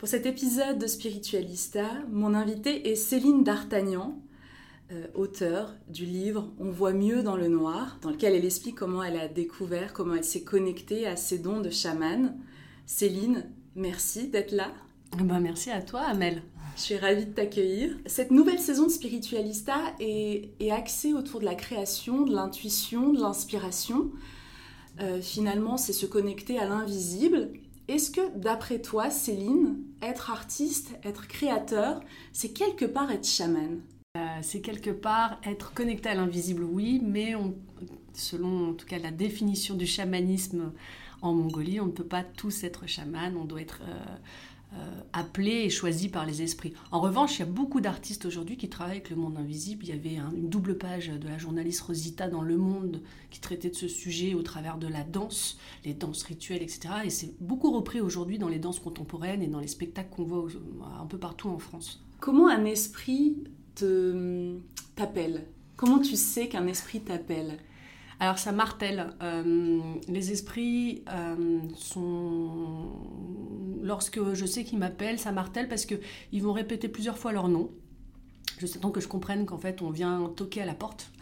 Pour cet épisode de Spiritualista, mon invité est Céline D'Artagnan, euh, auteure du livre On voit mieux dans le noir, dans lequel elle explique comment elle a découvert, comment elle s'est connectée à ses dons de chamane. Céline, merci d'être là. Ben, merci à toi, Amel. Je suis ravie de t'accueillir. Cette nouvelle saison de Spiritualista est, est axée autour de la création, de l'intuition, de l'inspiration. Euh, finalement, c'est se connecter à l'invisible. Est-ce que, d'après toi, Céline, être artiste, être créateur, c'est quelque part être chaman? Euh, c'est quelque part être connecté à l'invisible, oui, mais on- selon en tout cas la définition du chamanisme en Mongolie, on ne peut pas tous être chaman, on doit être euh, euh, appelé et choisi par les esprits. En revanche, il y a beaucoup d'artistes aujourd'hui qui travaillent avec le monde invisible. Il y avait un- une double page de la journaliste Rosita dans Le Monde qui traitait de ce sujet au travers de la danse, les danses rituelles, etc. Et c'est beaucoup repris aujourd'hui dans les danses contemporaines et dans les spectacles qu'on voit un peu partout en France. Comment un esprit t'appelle? Comment tu sais qu'un esprit t'appelle? Alors ça martèle. Euh, les esprits euh, sont... Lorsque je sais qu'ils m'appellent, ça martèle parce qu'ils vont répéter plusieurs fois leur nom. Juste temps que je comprenne qu'en fait on vient toquer à la porte.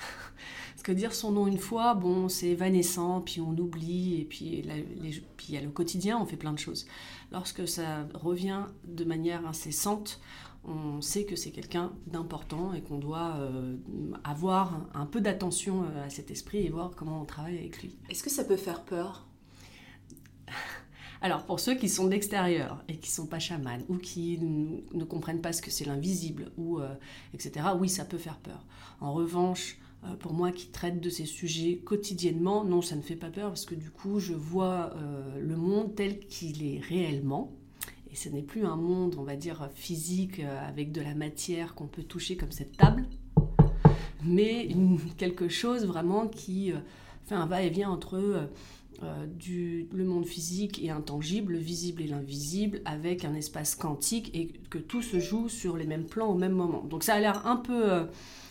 Parce que dire son nom une fois, bon, c'est évanescent, puis on oublie, et puis il y a le quotidien, on fait plein de choses. Lorsque ça revient de manière incessante, on sait que c'est quelqu'un d'important et qu'on doit euh, avoir un peu d'attention euh, à cet esprit et voir comment on travaille avec lui. Est-ce que ça peut faire peur? Alors pour ceux qui sont de l'extérieur et qui sont pas chamans ou qui ne comprennent pas ce que c'est l'invisible ou euh, etc. Oui, ça peut faire peur. En revanche, pour moi qui traite de ces sujets quotidiennement, non, ça ne fait pas peur parce que du coup, je vois euh, le monde tel qu'il est réellement. Et ce n'est plus un monde, on va dire, physique euh, avec de la matière qu'on peut toucher comme cette table, mais quelque chose vraiment qui euh, fait un va-et-vient entre euh, le monde physique et intangible, le visible et l'invisible, avec un espace quantique et que tout se joue sur les mêmes plans au même moment. Donc ça a l'air un peu...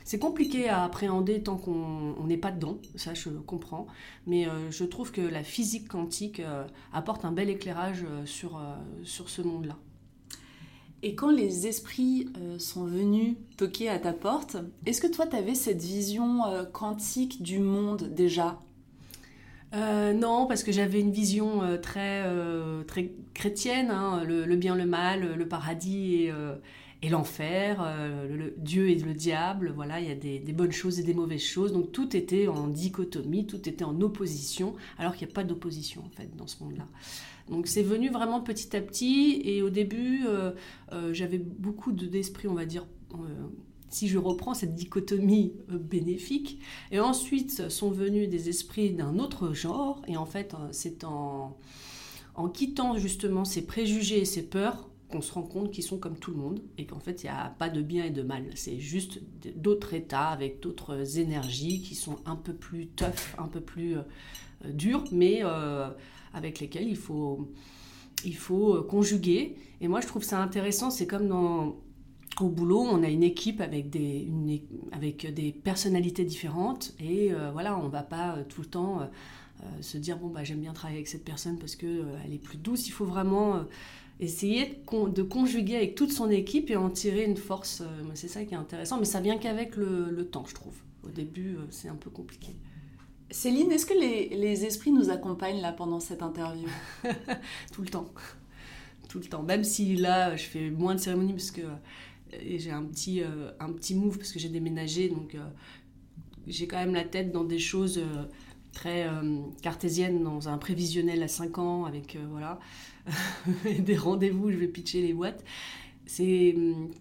c'est compliqué à appréhender tant qu'on on n'est pas dedans, ça je comprends, mais euh, je trouve que la physique quantique euh, apporte un bel éclairage euh, sur, sur ce monde-là. Et quand les esprits sont venus toquer à ta porte, est-ce que toi, tu avais cette vision quantique du monde déjà? Euh, non, parce que j'avais une vision euh, très, euh, très chrétienne, hein, le, le bien, le mal, le paradis et, et l'enfer, euh, le, Dieu et le diable, voilà, il y a des, bonnes choses et des mauvaises choses, donc tout était en dichotomie, tout était en opposition, alors qu'il n'y a pas d'opposition en fait dans ce monde-là. Donc c'est venu vraiment petit à petit, et au début, euh, euh, j'avais beaucoup de- d'esprit, on va dire, si je reprends cette dichotomie bénéfique, et ensuite sont venus des esprits d'un autre genre, et en fait, c'est en, en quittant justement ces préjugés et ces peurs qu'on se rend compte qu'ils sont comme tout le monde, et qu'en fait, il n'y a pas de bien et de mal. C'est juste d'autres états avec d'autres énergies qui sont un peu plus tough, un peu plus euh, euh, dures, mais euh, avec lesquelles il faut, il faut euh, conjuguer. Et moi, je trouve ça intéressant, c'est comme dans au boulot, on a une équipe avec des, avec des personnalités différentes et euh, voilà, on va pas euh, tout le temps euh, se dire bon bah j'aime bien travailler avec cette personne parce que elle est plus douce. Il faut vraiment essayer de, conjuguer avec toute son équipe et en tirer une force. c'est ça qui est intéressant, mais ça vient qu'avec le, temps, je trouve. Au début, c'est un peu compliqué. Céline, est-ce que les, les, esprits nous accompagnent là pendant cette interview? Tout le temps. Tout le temps. Même si là, je fais moins de cérémonies parce que j'ai un petit, un petit move parce que j'ai déménagé. Donc, j'ai quand même la tête dans des choses euh, très euh, cartésiennes, dans un prévisionnel à 5 ans, avec euh, voilà, des rendez-vous, je vais pitcher les boîtes. C'est hum,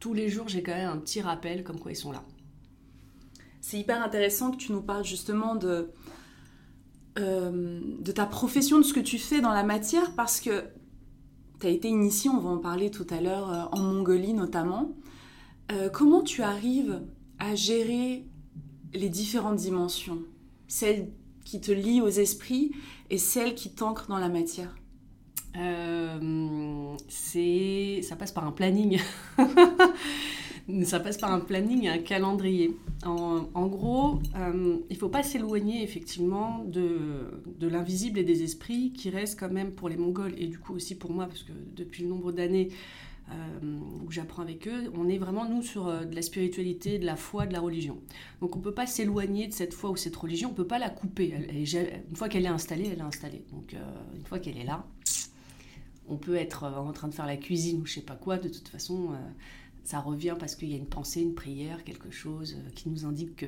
tous les jours, j'ai quand même un petit rappel comme quoi ils sont là. C'est hyper intéressant que tu nous parles justement de, de ta profession, de ce que tu fais dans la matière, parce que tu as été initié, on va en parler tout à l'heure, en Mongolie notamment. comment tu arrives à gérer les différentes dimensions, celle qui te lie aux esprits et celle qui t'ancre dans la matière. Euh, ça passe par un planning. Ça passe par un planning et un calendrier. En, gros euh, il faut pas s'éloigner effectivement de, de l'invisible et des esprits qui restent quand même pour les mongols et du coup aussi pour moi parce que depuis le nombre d'années où j'apprends avec eux, on est vraiment, nous, sur euh, de la spiritualité, de la foi, de la religion. Donc on ne peut pas s'éloigner de cette foi ou cette religion, on ne peut pas la couper. une fois qu'elle est installée, elle est installée. Donc euh, une fois qu'elle est là, on peut être en train de faire la cuisine ou je sais pas quoi, de toute façon, ça revient parce qu'il y a une pensée, une prière, quelque chose qui nous indique que.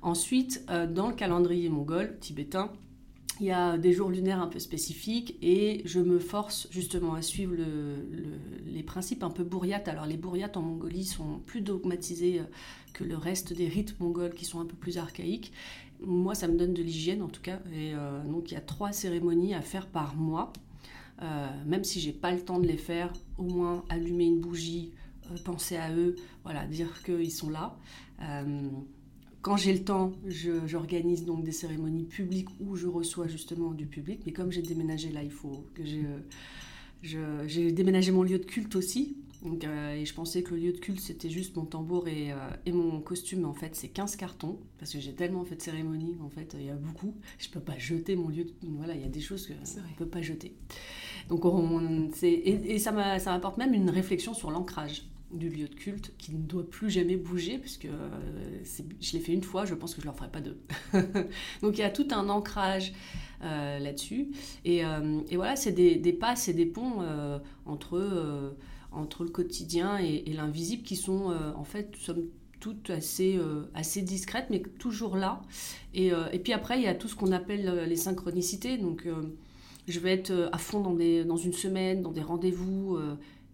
Ensuite, dans le calendrier mongol, tibétain, il y a des jours lunaires un peu spécifiques et je me force justement à suivre les principes un peu bourriates. Alors les bourriates en Mongolie sont plus dogmatisés euh, que le reste des rites mongols qui sont un peu plus archaïques. Moi, ça me donne de l'hygiène en tout cas. Et euh, donc il y a trois cérémonies à faire par mois. Euh, même si j'ai pas le temps de les faire, au moins allumer une bougie, penser à eux, voilà, dire qu'ils sont là quand j'ai le temps, j'organise donc des cérémonies publiques où je reçois justement du public. Mais comme j'ai déménagé là, il faut que j'ai déménagé mon lieu de culte aussi. Donc, euh, et je pensais que le lieu de culte c'était juste mon tambour et, euh, et mon costume. En fait, c'est 15 cartons parce que j'ai tellement fait de cérémonies. En fait, il y a beaucoup. Je peux pas jeter mon lieu. De... Voilà, il y a des choses que je ne peux pas jeter. Donc, on, et, et ça m'apporte même une réflexion sur l'ancrage du lieu de culte qui ne doit plus jamais bouger, puisque euh, je l'ai fait une fois, je pense que je ne leur ferai pas deux. Donc il y a tout un ancrage euh, là-dessus. Euh, et, voilà, c'est des, des passes et des ponts entre, entre le quotidien et, l'invisible qui sont en fait, somme toutes assez, assez discrètes, mais toujours là. Et, et, puis après, il y a tout ce qu'on appelle les synchronicités. Donc je vais être à fond dans, des, dans une semaine, dans des rendez-vous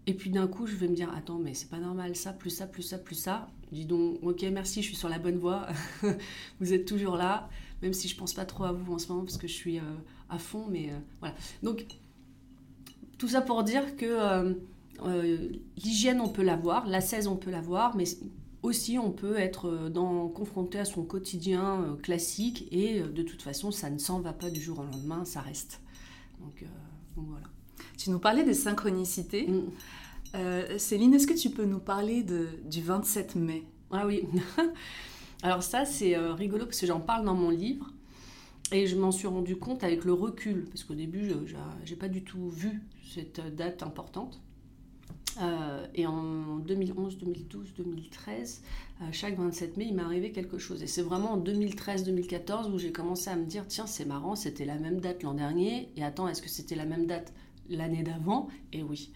et puis d'un coup, je vais me dire, attends, mais c'est pas normal, ça, plus ça, plus ça, plus ça. Dis donc, ok, merci, je suis sur la bonne voie. vous êtes toujours là, même si je pense pas trop à vous en ce moment parce que je suis euh, à fond, mais euh, voilà. Donc, tout ça pour dire que euh, l'hygiène, on peut l'avoir, la 16, on peut l'avoir, mais aussi on peut être dans, confronté à son quotidien classique et de toute façon, ça ne s'en va pas du jour au lendemain, ça reste. Donc, voilà. Tu nous parlais des synchronicités. Mm. Euh, Céline, est-ce que tu peux nous parler de, du 27 mai? Ah oui. Alors ça, c'est euh, rigolo parce que j'en parle dans mon livre. Et je m'en suis rendu compte avec le recul, parce qu'au début, je n'ai pas du tout vu cette date importante. Euh, et en 2011, 2012, 2013, chaque 27 mai, il m'est arrivé quelque chose. Et c'est vraiment en 2013-2014 où j'ai commencé à me dire, tiens, c'est marrant, c'était la même date l'an dernier. Et attends, est-ce que c'était la même date? L'année d'avant, et oui.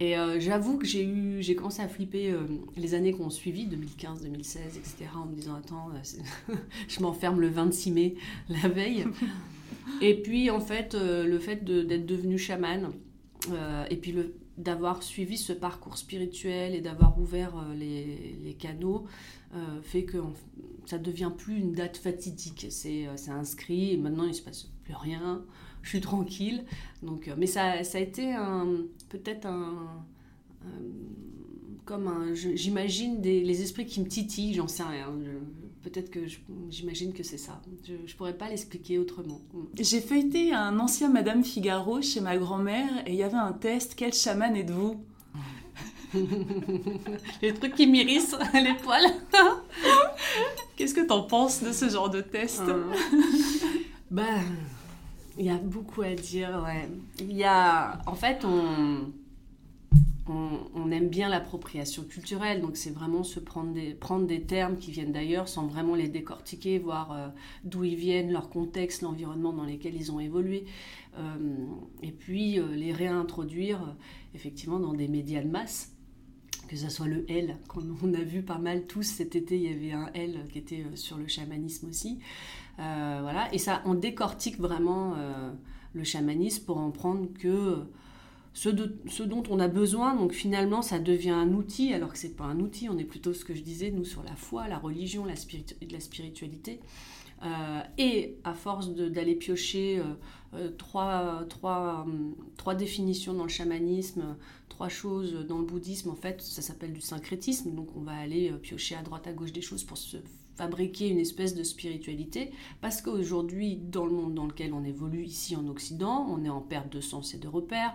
Et euh, j'avoue que j'ai eu, j'ai commencé à flipper euh, les années qui ont suivi, 2015, 2016, etc., en me disant attends, euh, je m'enferme le 26 mai, la veille. et puis en fait, le fait d'être devenu chaman, et puis d'avoir suivi ce parcours spirituel et d'avoir ouvert les, les, canaux, fait que ça devient plus une date fatidique. C'est inscrit et maintenant il se passe plus rien je suis tranquille. Donc, euh, mais ça, ça a été peut-être un, comme un, j'imagine les esprits qui me titillent, j'en sais rien. Peut-être que j'imagine que c'est ça. Je ne pourrais pas l'expliquer autrement. J'ai feuilleté un ancien Madame Figaro chez ma grand-mère et il y avait un test Quel chaman êtes-vous? Les trucs qui m'irrissent les poils. Qu'est-ce que tu en penses de ce genre de test? Ben, il y a beaucoup à dire, ouais. Il y a, en fait, on, on, aime bien l'appropriation culturelle, donc c'est vraiment se prendre des, prendre des termes qui viennent d'ailleurs sans vraiment les décortiquer, voir euh, d'où ils viennent, leur contexte, l'environnement dans lequel ils ont évolué, euh, et puis euh, les réintroduire effectivement dans des médias de masse que ce soit le L, qu'on a vu pas mal tous cet été, il y avait un L qui était sur le chamanisme aussi. Voilà, et ça, on décortique vraiment le chamanisme pour en prendre que ce, dont on a besoin. Donc finalement, ça devient un outil, alors que c'est pas un outil. On est plutôt ce que je disais, nous, sur la foi, la religion, la, spiritualité. Euh, et à force d'aller piocher euh, euh, trois, trois, trois, définitions dans le chamanisme, trois choses dans le bouddhisme, en fait, ça s'appelle du syncrétisme. Donc on va aller piocher à droite, à gauche des choses pour se fabriquer une espèce de spiritualité, parce qu'aujourd'hui, dans le monde dans lequel on évolue ici en Occident, on est en perte de sens et de repères,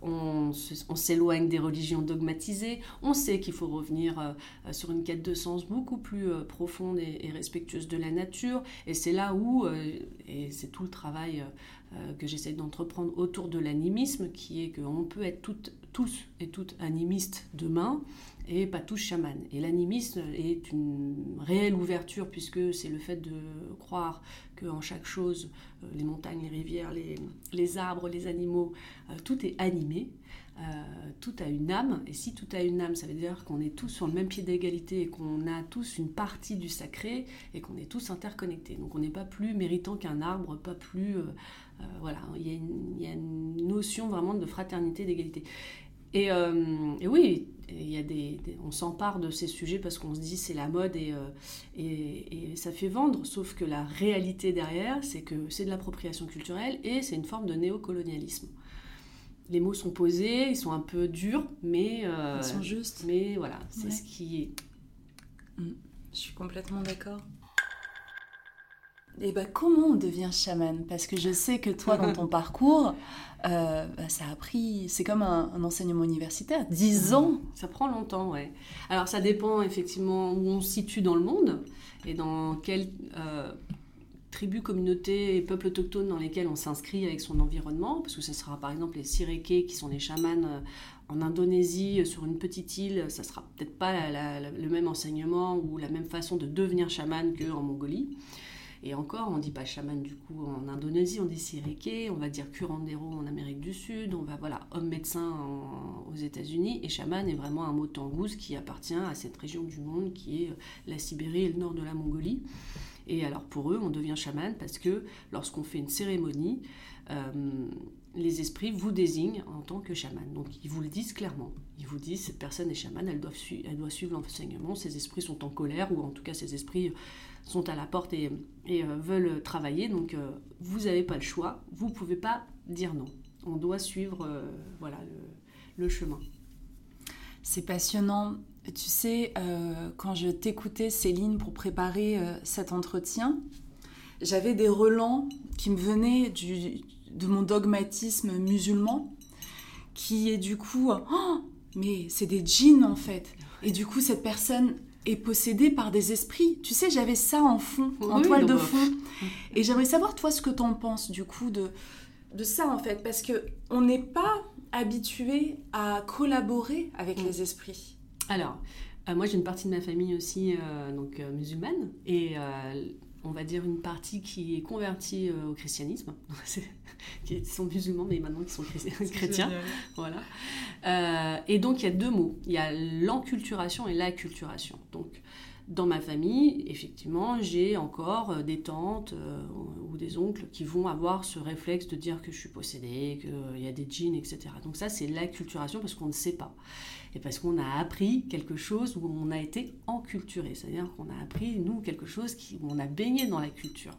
on, s'éloigne des religions dogmatisées, on sait qu'il faut revenir euh, sur une quête de sens beaucoup plus euh, profonde et, respectueuse de la nature, et c'est là où, euh, et c'est tout le travail que j'essaie d'entreprendre autour de l'animisme, qui est qu'on peut être tous et toutes animistes demain, et pas tous chamans. Et l'animisme est une réelle ouverture puisque c'est le fait de croire qu'en chaque chose, euh, les montagnes, les rivières, les, arbres, les animaux, euh, tout est animé, euh, tout a une âme. Et si tout a une âme, ça veut dire qu'on est tous sur le même pied d'égalité et qu'on a tous une partie du sacré et qu'on est tous interconnectés. Donc on n'est pas plus méritant qu'un arbre, pas plus... voilà, il y, a une notion vraiment de fraternité, d'égalité. Et, et, oui, il y a des, on s'empare de ces sujets parce qu'on se dit c'est la mode euh, et, et, ça fait vendre. Sauf que la réalité derrière, c'est que c'est de l'appropriation culturelle et c'est une forme de néocolonialisme. Les mots sont posés, ils sont un peu durs, mais... Euh, ils sont justes. Mais voilà, c'est ce qui est. Mm. Je suis complètement d'accord. Et bah, comment on devient chaman? Parce que je sais que toi, dans ton parcours, euh, bah, ça a pris, c'est comme un, enseignement universitaire, 10 ans. Ça prend longtemps, ouais. Alors ça dépend effectivement où on se situe dans le monde et dans quelle euh, tribu, communauté et peuple autochtone dans lesquels on s'inscrit avec son environnement, parce que ce sera par exemple les Sireke qui sont les chamans euh, en Indonésie, sur une petite île, ça sera peut-être pas le même enseignement ou la même façon de devenir chaman qu'en Mongolie. Et encore, on dit pas chaman du coup en Indonésie, on dit sirike, on va dire curandero en Amérique du Sud, on va voilà homme médecin aux États-Unis. Et chaman est vraiment un mot tangouz qui appartient à cette région du monde qui est euh, la Sibérie et le nord de la Mongolie. Et alors pour eux, on devient chaman parce que lorsqu'on fait une cérémonie, euh, les esprits vous désignent en tant que chaman. Donc ils vous le disent clairement. Ils vous disent cette personne est chamane, elle doit, elle doit suivre l'enseignement, ces esprits sont en colère, ou en tout cas ces esprits sont à la porte et, euh, veulent travailler. Donc euh, vous n'avez pas le choix, vous ne pouvez pas dire non. On doit suivre euh, voilà, le, chemin. C'est passionnant. Tu sais, quand je t'écoutais, Céline, pour préparer cet entretien, j'avais des relents qui me venaient de mon dogmatisme musulman, qui est du coup, oh, mais c'est des djinns en fait. Et du coup, cette personne, est possédé par des esprits. Tu sais, j'avais ça en fond, en toile de fond. Et j'aimerais savoir, toi, ce que tu en penses, du coup, de, de ça, en fait. Parce que on n'est pas habitué à collaborer avec mm. les esprits. Alors, euh, moi, j'ai une partie de ma famille aussi, euh, donc euh, musulmane. Et on va dire une partie qui est convertie au christianisme, qui sont musulmans mais maintenant qui sont chrétiens. Voilà. Euh, et donc il y a deux mots, il y a l'enculturation et l'acculturation. Donc dans ma famille, effectivement, j'ai encore euh, des tantes euh, ou des oncles qui vont avoir ce réflexe de dire que je suis possédée, qu'il y a des djinns, etc. Donc ça, c'est l'acculturation parce qu'on ne sait pas. Et parce qu'on a appris quelque chose où on a été enculturé. C'est-à-dire qu'on a appris, nous, quelque chose qui, où on a baigné dans la culture.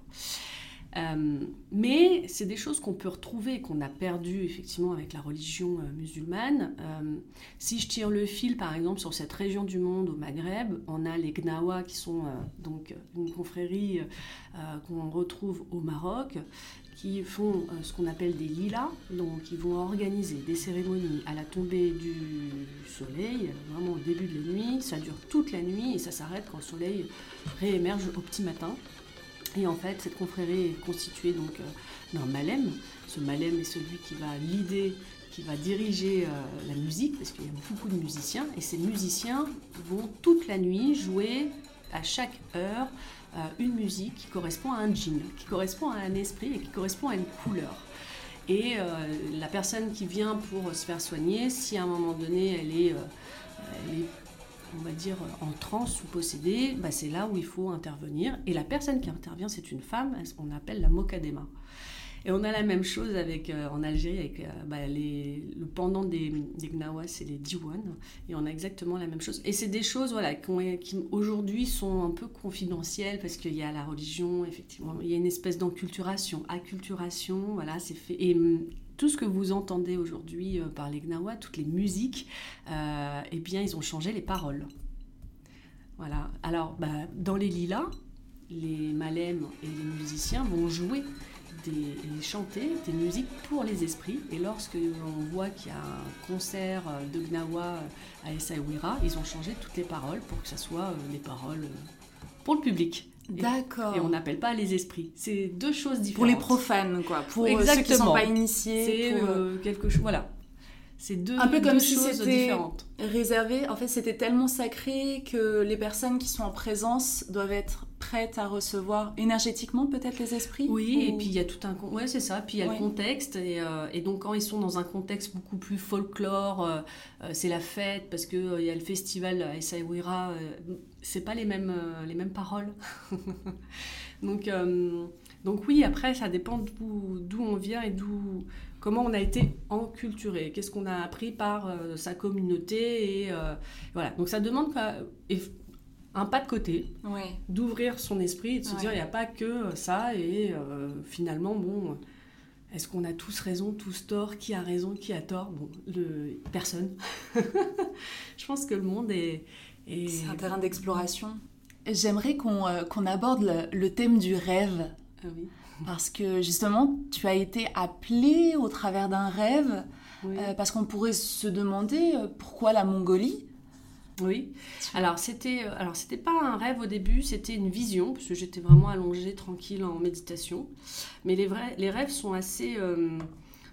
Euh, mais c'est des choses qu'on peut retrouver, qu'on a perdu effectivement avec la religion euh, musulmane. Euh, si je tire le fil, par exemple, sur cette région du monde au Maghreb, on a les Gnawa qui sont donc une confrérie qu'on retrouve au Maroc, qui font ce qu'on appelle des lilas, donc ils vont organiser des cérémonies à la tombée du soleil, vraiment au début de la nuit. Ça dure toute la nuit et ça s'arrête quand le soleil réémerge au petit matin. Et en fait, cette confrérie est constituée donc d'un malem. Ce malem est celui qui va l'idée qui va diriger la musique, parce qu'il y a beaucoup de musiciens, et ces musiciens vont toute la nuit jouer à chaque heure une musique qui correspond à un djinn, qui correspond à un esprit et qui correspond à une couleur. Et euh, la personne qui vient pour se faire soigner, si à un moment donné elle est, euh, on va dire, en transe ou possédée, bah, c'est là où il faut intervenir. Et la personne qui intervient, c'est une femme, on appelle la mokadema. Et on a la même chose avec, euh, en Algérie avec euh, bah, le pendant des, des Gnawa, c'est les Diwan. Et on a exactement la même chose. Et c'est des choses voilà, qui, aujourd'hui sont un peu confidentielles parce qu'il y a la religion, effectivement. Il y a une espèce d'enculturation, acculturation. Voilà, c'est fait. Et hum, tout ce que vous entendez aujourd'hui euh, par les Gnawa, toutes les musiques, eh bien, ils ont changé les paroles. Voilà. Alors, bah, dans les lilas, les malèmes et les musiciens vont jouer des, chanter des musiques pour les esprits. Et lorsque on voit qu'il y a un concert de Gnawa à Essaouira, ils ont changé toutes les paroles pour que ça soit euh, des paroles euh, pour le public. D'accord. Et on n'appelle pas les esprits. C'est deux choses différentes. Pour les profanes, quoi. Pour Exactement. Euh, ceux qui ne sont pas initiés. C'est quelque chose. Voilà. C'est deux, un peu comme si choses différentes. Réservé. En fait, c'était tellement sacré que les personnes qui sont en présence doivent être prêtes à recevoir énergétiquement peut-être les esprits. Oui, et puis il y a tout un ouais c'est ça. Puis il y a le contexte et, euh, et, donc quand ils sont dans un contexte beaucoup plus folklore, euh, euh, c'est la fête parce que il y a le festival à Essaouira, c'est pas les mêmes les mêmes paroles. donc donc oui, après ça dépend d'où on vient et d'où comment on a été enculturé, qu'est-ce qu'on a appris par euh, sa communauté. Et euh, voilà. Donc ça demande un pas de côté, d'ouvrir son esprit et de se dire il n'y a pas que ça. Et euh, finalement, bon, est-ce qu'on a tous raison, tous tort Qui a raison, qui a tort? Bon, le, personne. Je pense que le monde est. C'est un terrain d'exploration. J'aimerais qu'on aborde le, thème du rêve. Ah oui. Parce que justement, tu as été appelé au travers d'un rêve, euh, parce qu'on pourrait se demander euh, pourquoi la Mongolie? Oui. Alors c'était euh, alors c'était pas un rêve au début, c'était une vision parce que j'étais vraiment allongée tranquille en méditation. Mais les vrais les rêves sont assez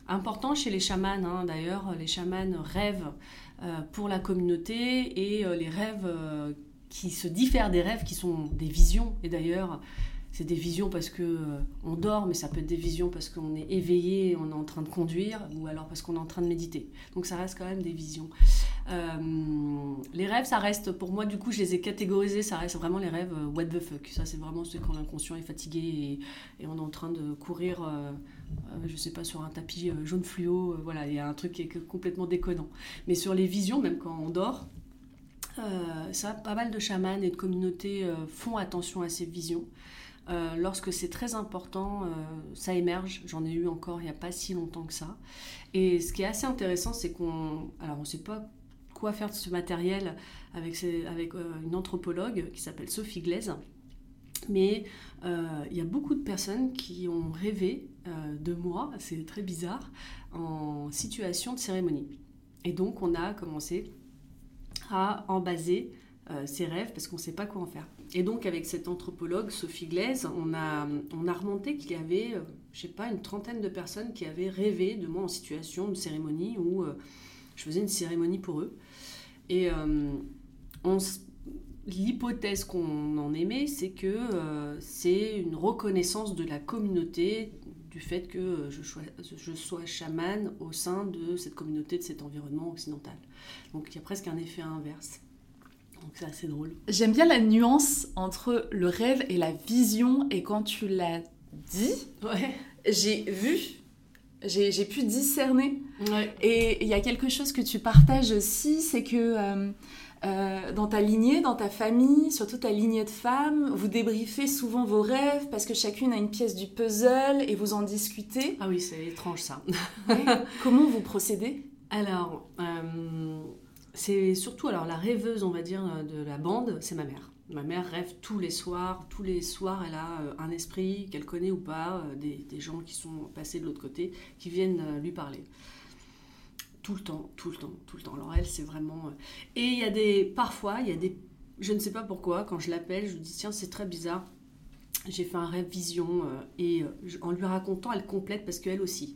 importants chez les chamans. Hein. D'ailleurs, les chamans rêvent pour la communauté et les rêves qui se diffèrent des rêves qui sont des visions. Et d'ailleurs, c'est des visions parce que euh, on dort, mais ça peut être des visions parce qu'on est éveillé, on est en train de conduire, ou alors parce qu'on est en train de méditer. Donc ça reste quand même des visions. Euh, les rêves, ça reste, pour moi, du coup, je les ai catégorisés, ça reste vraiment les rêves euh, what the fuck. Ça, c'est vraiment ce quand l'inconscient est fatigué et, on est en train de courir, je sais pas, sur un tapis jaune fluo. voilà, il y a un truc qui est complètement déconnant. Mais sur les visions, même quand on dort, ça, pas mal de chamans et de communautés font attention à ces visions. Euh, lorsque c'est très important, euh, ça émerge. J'en ai eu encore il n'y a pas si longtemps que ça. Et ce qui est assez intéressant, c'est qu'on... Alors on ne sait pas faire de ce matériel avec, euh, une anthropologue qui s'appelle Sophie Glaise. Mais il y a beaucoup de personnes qui ont rêvé de moi, c'est très bizarre, en situation de cérémonie. Et donc on a commencé à en baser ces rêves parce qu'on ne sait pas quoi en faire. Et donc, avec cette anthropologue, Sophie Glaise, on a, on a remonté qu'il y avait, euh, je sais pas, une trentaine de personnes qui avaient rêvé de moi en situation de cérémonie où euh, je faisais une cérémonie pour eux. Et euh, l'hypothèse qu'on en aimait, c'est que c'est une reconnaissance de la communauté du fait que je sois, je sois chamane au sein de cette communauté, de cet environnement occidental. Donc il y a presque un effet inverse. Donc c'est assez drôle. J'aime bien la nuance entre le rêve et la vision. Et quand tu l'as dit, j'ai vu, j'ai pu discerner. Et il y a quelque chose que tu partages aussi, c'est que euh, euh, dans ta lignée, dans ta famille, surtout ta lignée de femmes, vous débriefez souvent vos rêves parce que chacune a une pièce du puzzle et vous en discutez. Ah oui, c'est étrange ça. Comment vous procédez? Alors, euh, c'est surtout, alors la rêveuse, on va dire, de la bande, c'est ma mère. Ma mère rêve tous les soirs. Tous les soirs, elle a euh, un esprit qu'elle connaît ou pas, euh, des, gens qui sont passés de l'autre côté, qui viennent euh, lui parler. Tout le temps, tout le temps, tout le temps. Alors elle, c'est vraiment... Et il y a des... Parfois, il y a des... Je ne sais pas pourquoi, quand je l'appelle, je lui dis, tiens, c'est très bizarre. j'ai fait un rêve vision et en lui racontant, elle complète parce qu'elle aussi.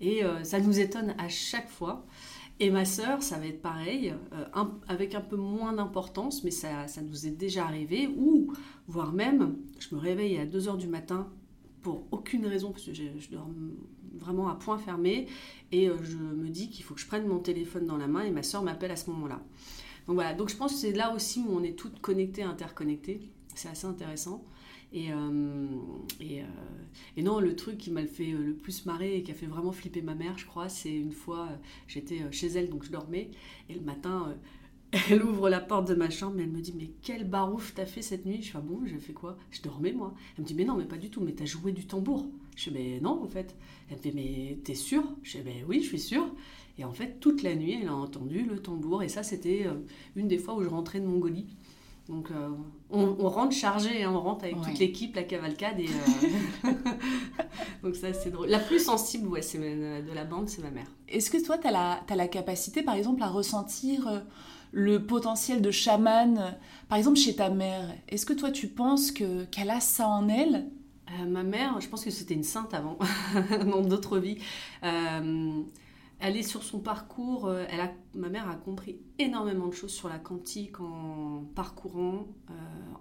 Et ça nous étonne à chaque fois. Et ma sœur, ça va être pareil, avec un peu moins d'importance, mais ça, ça, nous est déjà arrivé, ou voire même, je me réveille à 2h du matin pour aucune raison, parce que je, dors vraiment à point fermé, et euh, je me dis qu'il faut que je prenne mon téléphone dans la main, et ma soeur m'appelle à ce moment-là. Donc voilà, donc je pense que c'est là aussi où on est toutes connectées, interconnectées, c'est assez intéressant. Et, euh, euh, et, non, le truc qui m'a fait le plus marrer et qui a fait vraiment flipper ma mère, je crois, c'est une fois, j'étais chez elle, donc je dormais, et le matin, elle ouvre la porte de ma chambre et elle me dit Mais quel barouf t'as fait cette nuit? Je fais ah bon, j'ai fait quoi? Je dormais moi. Elle me dit Mais non, mais pas du tout, mais t'as joué du tambour. Je fais Mais non, en fait. Elle me dit Mais t'es sûre Je fais Mais oui, je suis sûre. Et en fait, toute la nuit, elle a entendu le tambour. Et ça, c'était euh, une des fois où je rentrais de Mongolie. Donc, euh, on, rentre chargé, hein, on rentre avec toute l'équipe, la cavalcade. Et, euh, Donc, ça, c'est drôle. La plus sensible ouais, de la bande, c'est ma mère. Est-ce que toi, tu as la, as la capacité, par exemple, à ressentir le potentiel de chaman, par exemple chez ta mère? Est-ce que toi tu penses que qu'elle a ça en elle? Euh, Ma mère, je pense que c'était une sainte avant, dans d'autres vies. Euh, elle est sur son parcours, euh, elle a, ma mère a compris énormément de choses sur la quantique en parcourant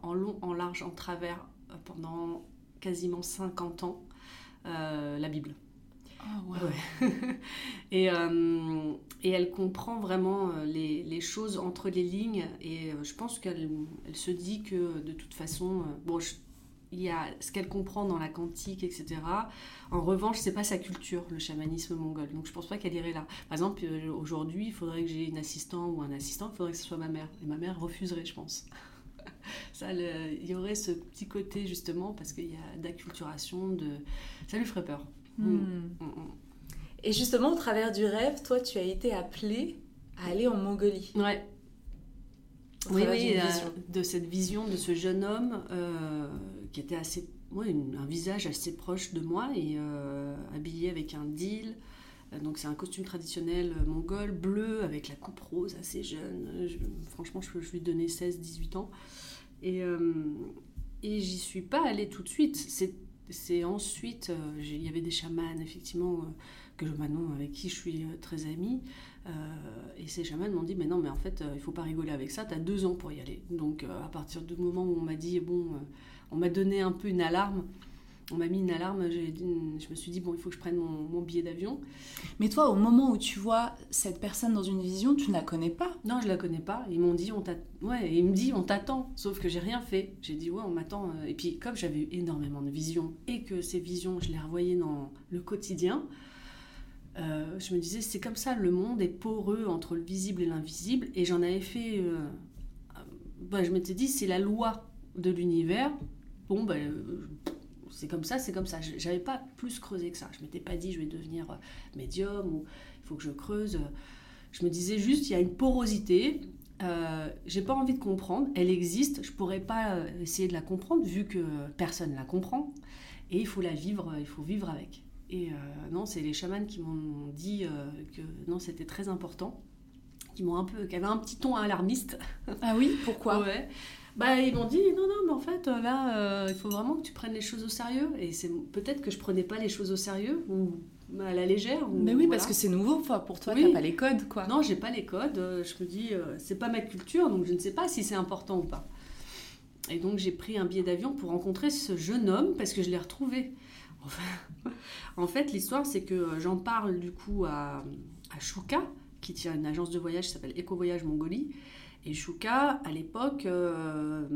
en long, en large, en travers pendant quasiment 50 ans la Bible. Ah, et, euh, et, elle comprend vraiment euh, les, les, choses entre les lignes. Et euh, je pense qu'elle elle se dit que de toute façon, bon, il y a ce qu'elle comprend dans la quantique, etc. En revanche, c'est pas sa culture, le chamanisme mongol. Donc je pense pas qu'elle irait là. Par exemple, aujourd'hui, il faudrait que j'ai une assistante ou un assistant, il faudrait que ce soit ma mère. Et ma mère refuserait, je pense. Ça, il y aurait ce petit côté justement parce qu'il y a d'acculturation, de... ça lui ferait peur. Mm. Mm, mm, Et justement, au travers du rêve, toi, tu as été appelée à aller en Mongolie. Ouais. oui, oui, euh, de cette vision de ce jeune homme euh, qui était assez, ouais, un visage assez proche de moi et euh, habillé avec un deal. Donc c'est un costume traditionnel mongol, bleu, avec la coupe rose, assez jeune. franchement, je, je lui donnais 16-18 ans. Et, et j'y suis pas allée tout de suite. C'est ensuite, euh, il y avait des chamans, effectivement, euh, que je, avec qui je suis euh, très amie. et ces chamans m'ont dit, mais non, mais en fait, il faut pas rigoler avec ça, tu as deux ans pour y aller. Donc, à partir du moment où on m'a dit, bon, on m'a donné un peu une alarme, on m'a mis une alarme, je me suis dit, bon, il faut que je prenne mon, billet d'avion. Mais toi, au moment où tu vois cette personne dans une vision, tu ne la connais pas Non, je la connais pas. Ils m'ont dit, on ouais, il me dit, on t'attend. Sauf que j'ai rien fait. J'ai dit, ouais, on m'attend. Et puis, comme j'avais eu énormément de visions et que ces visions, je les revoyais dans le quotidien, euh, je me disais, c'est comme ça, le monde est poreux entre le visible et l'invisible. Et j'en avais fait. Euh, bah, je m'étais dit, c'est la loi de l'univers. Bon, ben. Euh, c'est comme ça, c'est comme ça. J'avais pas plus creusé que ça. Je m'étais pas dit je vais devenir euh, médium ou il faut que je creuse. Je me disais juste il y a une porosité. Euh, j'ai pas envie de comprendre. Elle existe. Je pourrais pas euh, essayer de la comprendre vu que personne la comprend. Et il faut la vivre. Il faut vivre avec. Et euh, non, c'est les chamans qui m'ont dit que non, c'était très important. Qui m'ont un peu, qui avaient un petit ton alarmiste. Ah oui, pourquoi? Ouais. Bah, ils m'ont dit non, non, mais en fait, là, euh, il faut vraiment que tu prennes les choses au sérieux. Et c'est peut-être que je prenais pas les choses au sérieux ou à la légère. mais oui, parce que c'est nouveau pour toi, tu n'as pas les codes, quoi. Non, j'ai pas les codes. Euh, je me dis, euh, c'est pas ma culture, donc je ne sais pas si c'est important ou pas. Et donc, j'ai pris un billet d'avion pour rencontrer ce jeune homme parce que je l'ai retrouvé. en fait, l'histoire, c'est que j'en parle du coup à, à Shuka, qui tient une agence de voyage qui s'appelle Eco Voyage Mongolie. Et Shuka, à l'époque, euh,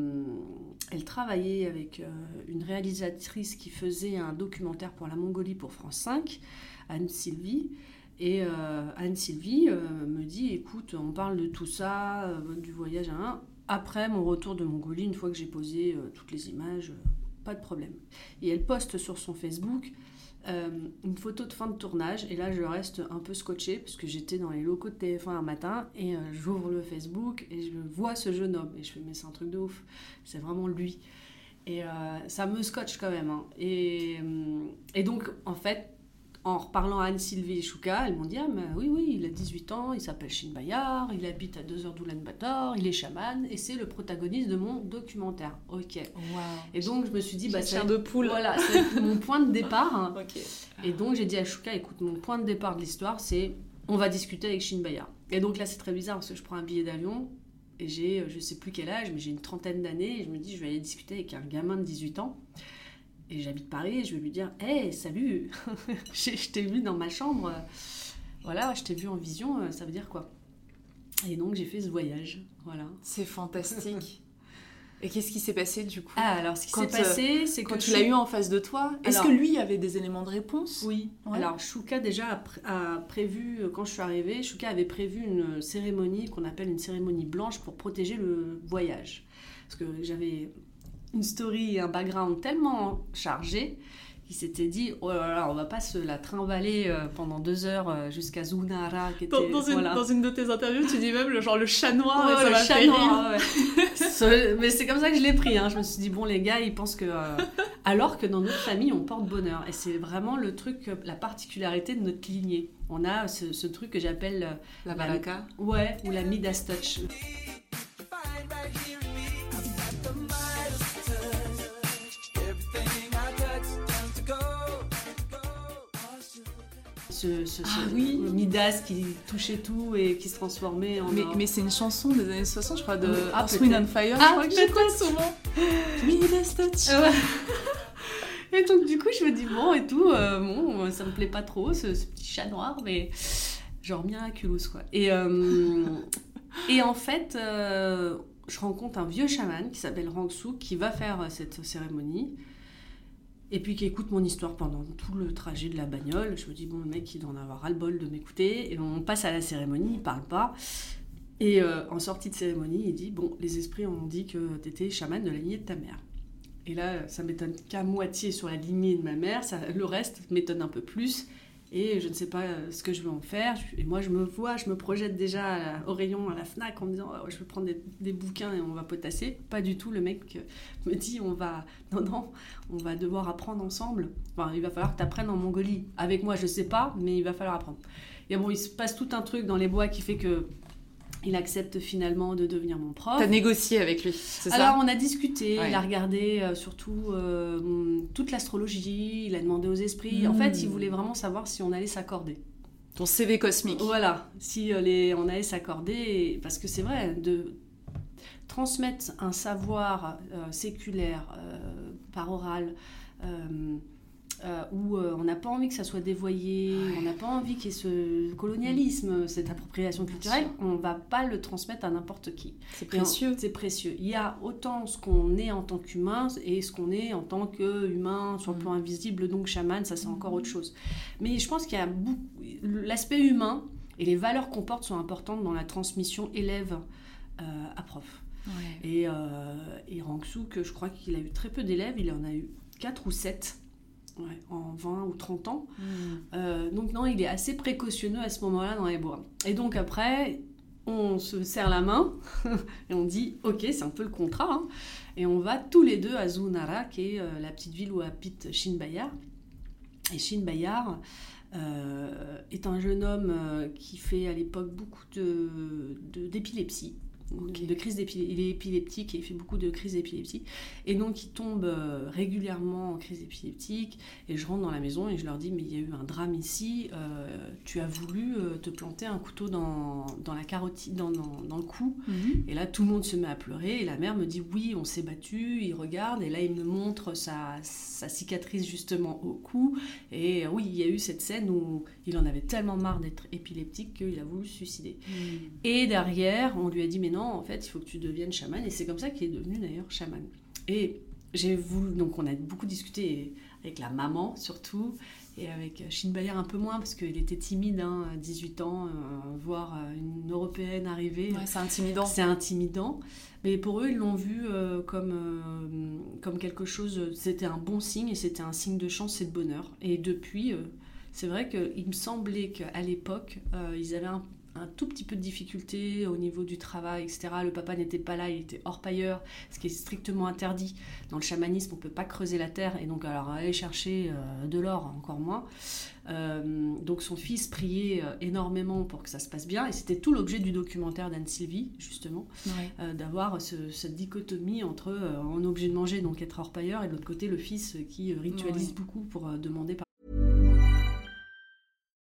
elle travaillait avec euh, une réalisatrice qui faisait un documentaire pour la Mongolie pour France 5, Anne Sylvie. Et euh, Anne Sylvie me dit écoute, on parle de tout ça, du voyage à Après mon retour de Mongolie, une fois que j'ai posé toutes les images, pas de problème. Et elle poste sur son Facebook euh, une photo de fin de tournage et là je reste un peu scotché parce que j'étais dans les locaux de TF1 un matin et euh, j'ouvre le Facebook et je vois ce jeune homme et je fais mais c'est un truc de ouf, c'est vraiment lui. Et euh, ça me scotche quand même. Hein. Et, donc en fait, en reparlant à Anne-Sylvie et Chouka, elles m'ont dit Ah, mais oui, oui, il a 18 ans, il s'appelle Shin Bayar, il habite à 2 heures d'Oulan-Bator, il est chaman, et c'est le protagoniste de mon documentaire. Ok. Et donc, je me suis dit, bah, c'est de poule. voilà, c'est mon point de départ. hein. Ok. Et donc, j'ai dit à Chouka Écoute, mon point de départ de l'histoire, c'est on va discuter avec Shin Bayar. Et donc là, c'est très bizarre parce que je prends un billet d'avion. Et j'ai, euh, je sais plus quel âge, mais j'ai une trentaine d'années, et je me dis, je vais aller discuter avec un gamin de 18 ans. Et j'habite Paris, et je vais lui dire Hé, salut Je t'ai vu dans ma chambre, euh, voilà, je t'ai vu en vision, euh, ça veut dire quoi? Et donc j'ai fait ce voyage, voilà. C'est fantastique. Et qu'est-ce qui s'est passé du coup? Ah, alors ce qui s'est passé, c'est que. Quand tu l'as eu en face de toi, est-ce que lui avait des éléments de réponse? Oui. Ouais. Alors, Chouka, déjà, a, a prévu, euh, quand je suis arrivée, Chouka avait prévu une cérémonie qu'on appelle une cérémonie blanche pour protéger le voyage. Parce que j'avais une story et un background tellement chargé qu'il s'était dit oh là là, on va pas se la trimballer euh, pendant deux heures euh, jusqu'à Zunara. Qui était, dans, dans une, voilà. dans une de tes interviews, tu dis même le genre le chat noir Ouais, et ça le m'a chat fait rire. noir, ouais. Ce- Mais c'est comme ça que je l'ai pris. hein. Je me suis dit, bon, les gars, ils pensent que. euh, Alors que dans notre famille, on porte bonheur. Et c'est vraiment le truc, la particularité de notre lignée. On a ce, ce truc que j'appelle. La baraka. Ouais, ou la Midas Touch. Ce, ce- Ah ce- oui. Midas qui touchait tout et qui se transformait en. Mais, c'est une chanson des années 60, je crois, de Ah, Earth, Wind and Fire. Ah, je crois que souvent. Midas Touch. Et donc du coup je me dis bon et tout, euh, bon ça me plaît pas trop ce, ce petit chat noir mais genre miraculous quoi. Et, euh, et en fait euh, je rencontre un vieux chaman qui s'appelle Rangsu qui va faire euh, cette cérémonie et puis qui écoute mon histoire pendant tout le trajet de la bagnole. Je me dis bon le mec il doit en avoir ras le bol de m'écouter et on passe à la cérémonie, il parle pas. Et euh, en sortie de cérémonie, il dit Bon, les esprits ont dit que t'étais chaman de la lignée de ta mère. Et là, ça m'étonne qu'à moitié sur la lignée de ma mère, ça, le reste m'étonne un peu plus. Et je ne sais pas euh, ce que je vais en faire. Et moi, je me vois, je me projette déjà au rayon, à la Fnac, en me disant Oh, Je vais prendre des, bouquins et on va potasser. Pas du tout. Le mec euh, me dit On va. Non, non, on va devoir apprendre ensemble. Il va falloir que tu apprennes en Mongolie. Avec moi, je sais pas, mais il va falloir apprendre. Et bon, il se passe tout un truc dans les bois qui fait que. Il accepte finalement de devenir mon prof. T'as négocié avec lui, c'est Alors ça on a discuté, Ouais. il a regardé euh, surtout euh, toute l'astrologie, il a demandé aux esprits. En fait, il voulait vraiment savoir si on allait s'accorder. Ton CV cosmique. Voilà, si euh, les, on allait s'accorder, parce que c'est vrai, de transmettre un savoir séculaire par oral, euh, où euh, on n'a pas envie que ça soit dévoyé, on n'a pas envie qu'il y ait ce colonialisme, cette appropriation culturelle, on va pas le transmettre à n'importe qui. C'est précieux. C'est précieux. Il y a autant ce qu'on est en tant qu'humain et ce qu'on est en tant qu'humain sur le Mm. plan invisible, donc chaman, ça c'est encore autre chose. Mais je pense qu'il y a beaucoup... L'aspect humain et les valeurs qu'on porte sont importantes dans la transmission élève euh, à prof. Ouais. Et, et Rangsu, que je crois qu'il a eu très peu d'élèves, il en a eu 4 ou 7 en 20 ou 30 ans. Mm. Euh, donc non, il est assez précautionneux à ce moment-là dans les bois. Et donc après, on se serre la main et on dit, ok, c'est un peu le contrat. hein. Et on va tous les deux à Zunara, qui est euh, la petite ville où habite Shin Bayar. Et Shin Bayar euh, est un jeune homme qui fait à l'époque beaucoup de- de- De crise d'épilepsie. Il est épileptique et il fait beaucoup de crises d'épilepsie. Et donc, il tombe euh, régulièrement en crise épileptique. Et je rentre dans la maison et je leur dis Mais il y a eu un drame ici. euh, tu as voulu euh, te planter un couteau dans, dans la carotide, dans, dans, dans le cou. Mhm. Et là, tout le monde se met à pleurer. Et la mère me dit Oui, on s'est battu. Il regarde. Et là, il me montre sa, sa cicatrice justement au cou. Et oui, il y a eu cette scène où il en avait tellement marre d'être épileptique qu'il a voulu se suicider. Et derrière, on lui a dit, mais non, en fait, il faut que tu deviennes chaman. Et c'est comme ça qu'il est devenu d'ailleurs chaman. Et j'ai voulu, donc on a beaucoup discuté avec la maman surtout, et avec Shin Bayer un peu moins, parce qu'il était timide, hein, à 18 ans, euh, voir euh, une européenne arriver. Ouais, c'est intimidant. C'est intimidant. Mais pour eux, ils l'ont vu euh, comme, euh, comme quelque chose. C'était un bon signe et c'était un signe de chance et de bonheur. Et depuis, euh, c'est vrai qu'il me semblait qu'à l'époque, euh, ils avaient un, un tout petit peu de difficulté au niveau du travail, etc. Le papa n'était pas là, il était hors pailleur, ce qui est strictement interdit. Dans le chamanisme, on ne peut pas creuser la terre, et donc alors aller chercher euh, de l'or, encore moins. Euh, donc son fils priait énormément pour que ça se passe bien, et c'était tout l'objet du documentaire d'Anne Sylvie, justement, d'avoir cette dichotomie entre on est obligé de manger, donc être hors pailleur, et de l'autre côté le fils qui ritualise beaucoup pour demander par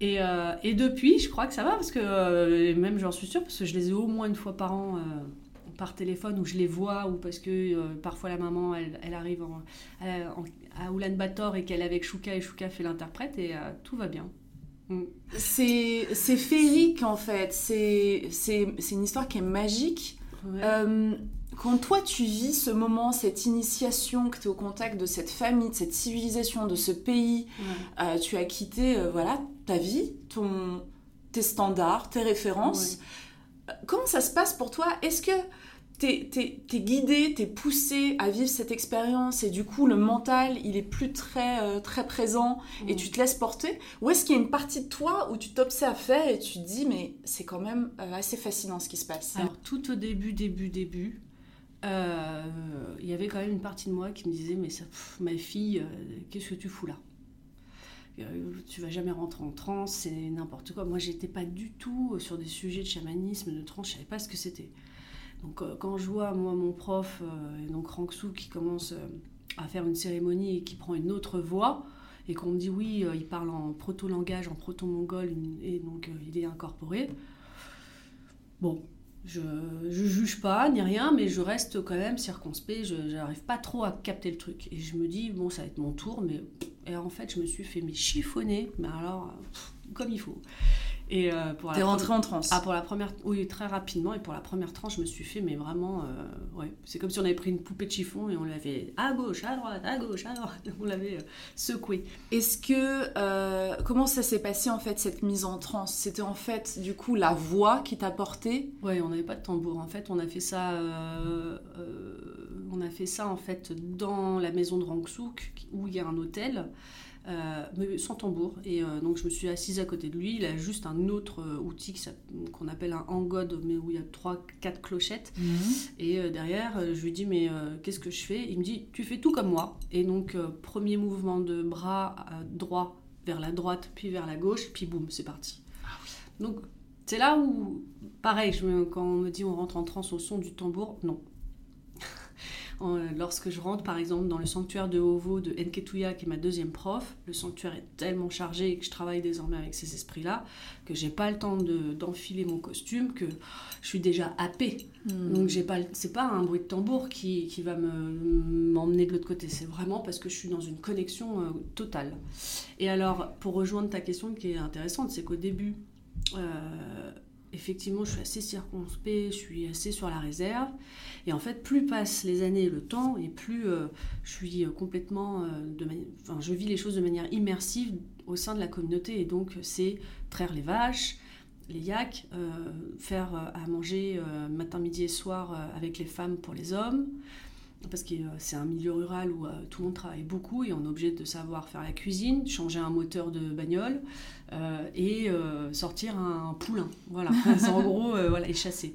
Et, euh, et, depuis, je crois que ça va, parce que euh, même j'en suis sûre, parce que je les ai au moins une fois par an euh, par téléphone, où je les vois, ou parce que parfois la maman, elle, elle arrive en, en, à Oulan-Bator et qu'elle est avec Chouka, et Chouka fait l'interprète, et tout va bien. Mm. C'est féerique, en fait. C'est une histoire qui est magique. Ouais. Euh, quand toi tu vis ce moment, cette initiation, que tu es au contact de cette famille, de cette civilisation, de ce pays, ouais. euh, tu as quitté euh, voilà, ta vie, ton, tes standards, tes références. Ouais. Comment ça se passe pour toi? Est-ce que tu es, es, guidé, tu es poussé à vivre cette expérience et du coup le mental il est plus très, euh, très présent et tu te laisses porter? Ou est-ce qu'il y a une partie de toi où tu t'observes faire et tu te dis mais c'est quand même euh, assez fascinant ce qui se passe? Alors tout au début, début, début, euh, il y avait quand même une partie de moi qui me disait mais ça, ma fille, euh, qu'est-ce que tu fous là euh, tu vas jamais rentrer en transe, c'est n'importe quoi. Moi, j'étais pas du tout sur des sujets de chamanisme, de transe, je savais pas ce que c'était. Donc, quand je vois moi mon prof, donc Rangsou, qui commence à faire une cérémonie et qui prend une autre voix, et qu'on me dit oui, il parle en proto-langage, en proto-mongol, et donc il est incorporé. Bon, je, je juge pas ni rien, mais je reste quand même circonspect. Je n'arrive pas trop à capter le truc. Et je me dis, bon, ça va être mon tour, mais et en fait, je me suis fait mais chiffonner, mais alors, comme il faut. Et euh, pour T'es rentrée en transe Ah, pour la première... Oui, très rapidement. Et pour la première tranche, je me suis fait, mais vraiment... Euh, ouais. C'est comme si on avait pris une poupée de chiffon et on l'avait à gauche, à droite, à gauche, à droite. On l'avait euh, secoué. Est-ce que... Comment ça s'est passé, en fait, cette mise en transe? C'était, en fait, du coup, la voix qui t'a porté? Oui, on n'avait pas de tambour. En fait, on a fait ça... on a fait ça, en fait, dans la maison de Rangsouk, où il y a un hôtel. Euh, mais sans tambour. Et euh, donc je me suis assise à côté de lui. Il a juste un autre euh, outil qu'on appelle un hangod, mais où il y a trois, quatre clochettes. Mmh. Et derrière, je lui dis mais qu'est-ce que je fais? Il me dit tu fais tout comme moi. Et donc premier mouvement de bras droit vers la droite, puis vers la gauche, puis boum, c'est parti. Ah oui. Donc c'est là où, pareil, je me, quand on me dit on rentre en transe au son du tambour, non, lorsque je rentre par exemple dans le sanctuaire de Ovo de Enketuya, qui est ma deuxième prof, le sanctuaire est tellement chargé et que je travaille désormais avec ces esprits-là, que j'ai pas le temps d'enfiler de, mon costume, que je suis déjà happée. Mmh. Donc j'ai pas, c'est pas un bruit de tambour qui, qui va m'emmener me, de l'autre côté, c'est vraiment parce que je suis dans une connexion euh, totale. Et alors, pour rejoindre ta question qui est intéressante, c'est qu'au début, euh, effectivement, je suis assez circonspect, je suis assez sur la réserve. Et en fait, plus passent les années et le temps, et plus euh, je suis complètement. Euh, enfin, je vis les choses de manière immersive au sein de la communauté. Et donc, c'est traire les vaches, les yaks, euh, faire à manger matin, midi et soir avec les femmes pour les hommes. Parce que c'est un milieu rural où tout le monde travaille beaucoup et on est obligé de savoir faire la cuisine, changer un moteur de bagnole euh, et euh, sortir un poulain. Voilà, en gros, euh, voilà, et chasser.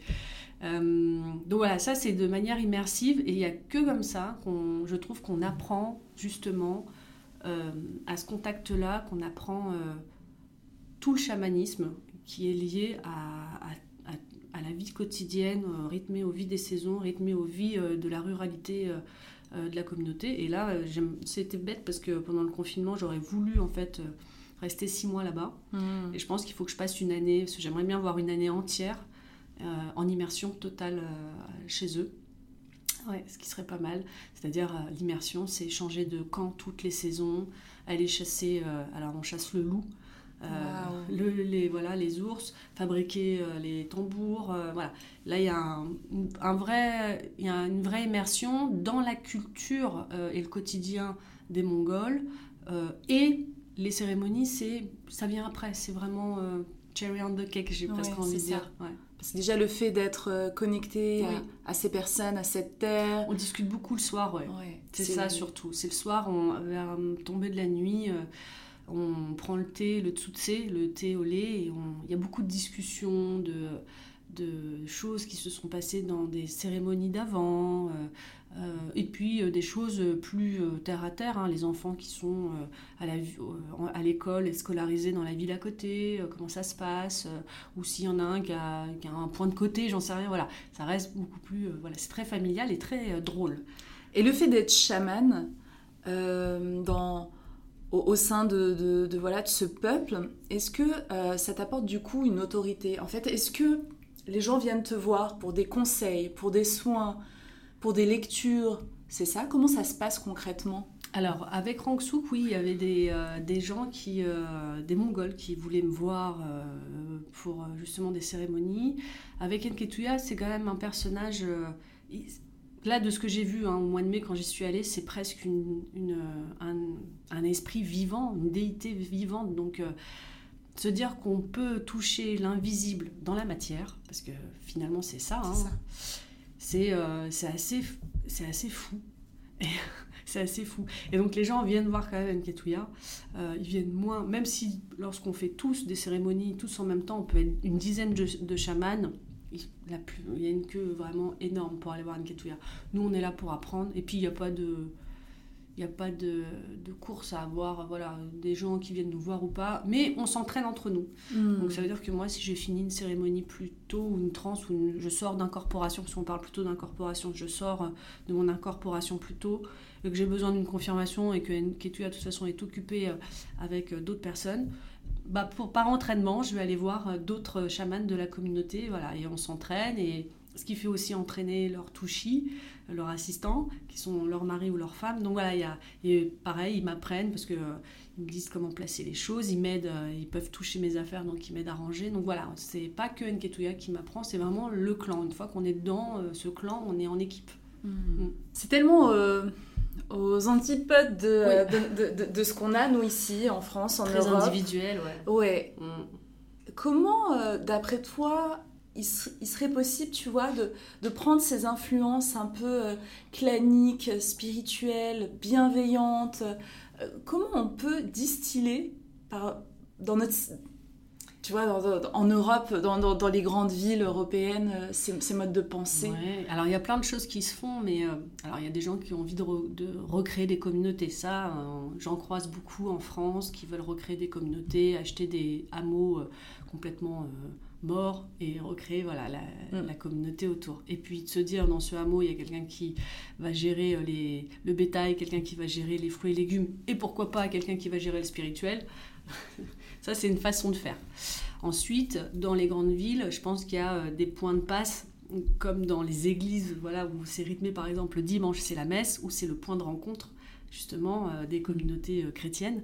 Donc voilà, ça c'est de manière immersive et il n'y a que comme ça qu'on, je trouve qu'on apprend justement à ce contact-là qu'on apprend tout le chamanisme qui est lié à, à, la vie quotidienne, rythmée aux vies des saisons, rythmée aux vies de la ruralité de la communauté. Et là, c'était bête parce que pendant le confinement, j'aurais voulu en fait rester six mois là-bas. Hmm. Et je pense qu'il faut que je passe une année, parce que j'aimerais bien avoir une année entière en immersion totale chez eux. Ouais, ce qui serait pas mal. C'est-à-dire, euh, l'immersion, c'est changer de camp toutes les saisons, aller chasser. Euh, alors, on chasse le loup. Euh, le, les, voilà, les ours, fabriquer les tambours. voilà. Là, il y, a un, vrai, il y a une vraie immersion dans la culture et le quotidien des Mongols. et les cérémonies, c'est, ça vient après. C'est vraiment cherry on the cake, j'ai presque envie de dire. Ouais. C'est déjà le fait d'être euh, connecté à, ces personnes, à cette terre. On discute beaucoup le soir, ouais. c'est ça surtout. C'est le soir, on, vers tomber de la nuit, euh, on prend le thé, le tsutse, le thé au lait, et il y a beaucoup de discussions, de, de choses qui se sont passées dans des cérémonies d'avant, euh, euh, et puis euh, des choses plus terre à terre, hein, les enfants qui sont à, l'école et scolarisés dans la ville à côté, comment ça se passe, ou s'il y en a un qui a, qui a un point de côté, j'en sais rien, voilà, ça reste beaucoup plus, voilà, c'est très familial et très drôle. Et le fait d'être chaman dans au, sein de, de, voilà, de ce peuple, est-ce que ça t'apporte du coup une autorité? En fait, est-ce que les gens viennent te voir pour des conseils, pour des soins, pour des lectures. C'est ça? Comment ça se passe concrètement? Alors, avec Rangsouk, oui, il y avait des, euh, des gens, qui, euh, des Mongols, qui voulaient me voir euh, pour justement des cérémonies. Avec Enketuya, c'est quand même un personnage. là, de ce que j'ai vu hein, au mois de mai quand j'y suis allée, c'est presque une, un, un, esprit vivant, une déité vivante. Donc, se dire qu'on peut toucher l'invisible dans la matière, parce que finalement c'est ça, hein. C'est euh, assez, assez fou. c'est assez fou. Et donc les gens viennent voir quand même Nketouya, euh, ils viennent moins, même si lorsqu'on fait tous des cérémonies, tous en même temps, on peut être une dizaine de, de chamans, il, y a une queue vraiment énorme pour aller voir Nketouya. Nous on est là pour apprendre, et puis il n'y a pas de il n'y a pas de, de, course à avoir voilà, des gens qui viennent nous voir ou pas, mais on s'entraîne entre nous. Hmm. Donc ça veut dire que moi, si j'ai fini une cérémonie plus tôt ou une transe, ou je sors d'incorporation, parce qu'on parle plutôt d'incorporation, je sors de mon incorporation plus tôt, et que j'ai besoin d'une confirmation et que de toute façon est occupée euh, avec euh, d'autres personnes, bah pour, par entraînement, je vais aller voir euh, d'autres chamans de la communauté, voilà, et on s'entraîne, et ce qui fait aussi entraîner leur touchi, leurs assistants, qui sont leur mari ou leur femme. Donc voilà, il y a, et pareil, ils m'apprennent parce que euh, ils me disent comment placer les choses, ils m'aident, euh, ils peuvent toucher mes affaires, donc ils m'aident à ranger. Donc voilà, c'est pas que Nketuya qui m'apprend, c'est vraiment le clan. Une fois qu'on est dedans, euh, ce clan, on est en équipe. Hmm. Hmm. C'est tellement aux antipodes de, de, de, ce qu'on a, nous, ici, en France, en Très Europe. Très individuel, ouais. Ouais. Hmm. Comment, d'après toi, il, serait possible, tu vois, de, prendre ces influences un peu euh, claniques, spirituelles, bienveillantes. Euh, comment on peut distiller dans notre, tu vois, en Europe, dans, les grandes villes européennes, euh, ces, modes de pensée? Alors il y a plein de choses qui se font, mais alors il y a des gens qui ont envie de, de recréer des communautés. Ça, j'en croise beaucoup en France qui veulent recréer des communautés, acheter des hameaux complètement mort et recréer voilà, mm. la, communauté autour. Et puis de se dire, dans ce hameau, il y a quelqu'un qui va gérer euh, les, le bétail, quelqu'un qui va gérer les fruits et légumes, et pourquoi pas quelqu'un qui va gérer le spirituel. Ça, c'est une façon de faire. Ensuite, dans les grandes villes, je pense qu'il y a euh, des points de passe comme dans les églises, voilà, où c'est rythmé par exemple le dimanche, c'est la messe, où c'est le point de rencontre justement euh, des communautés chrétiennes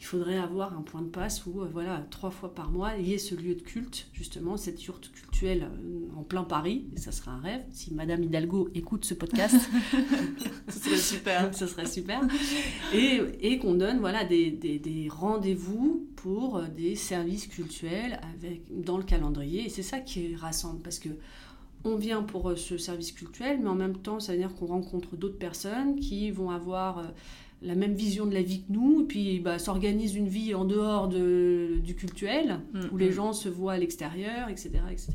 il faudrait avoir un point de passe où, euh, voilà, trois fois par mois, il y ait ce lieu de culte, justement, cette yourte cultuelle euh, en plein Paris. Et ça serait un rêve. Si Madame Hidalgo écoute ce podcast, ce serait super. ce serait super. Et, et qu'on donne, voilà, des, des, des rendez-vous pour euh, des services cultuels avec, dans le calendrier. Et c'est ça qui rassemble, parce que on vient pour ce service cultuel, mais en même temps, ça veut dire qu'on rencontre d'autres personnes qui vont avoir la même vision de la vie que nous, et puis bah, s'organise une vie en dehors de, du cultuel, mm, où les mm. gens se voient à l'extérieur, etc., etc.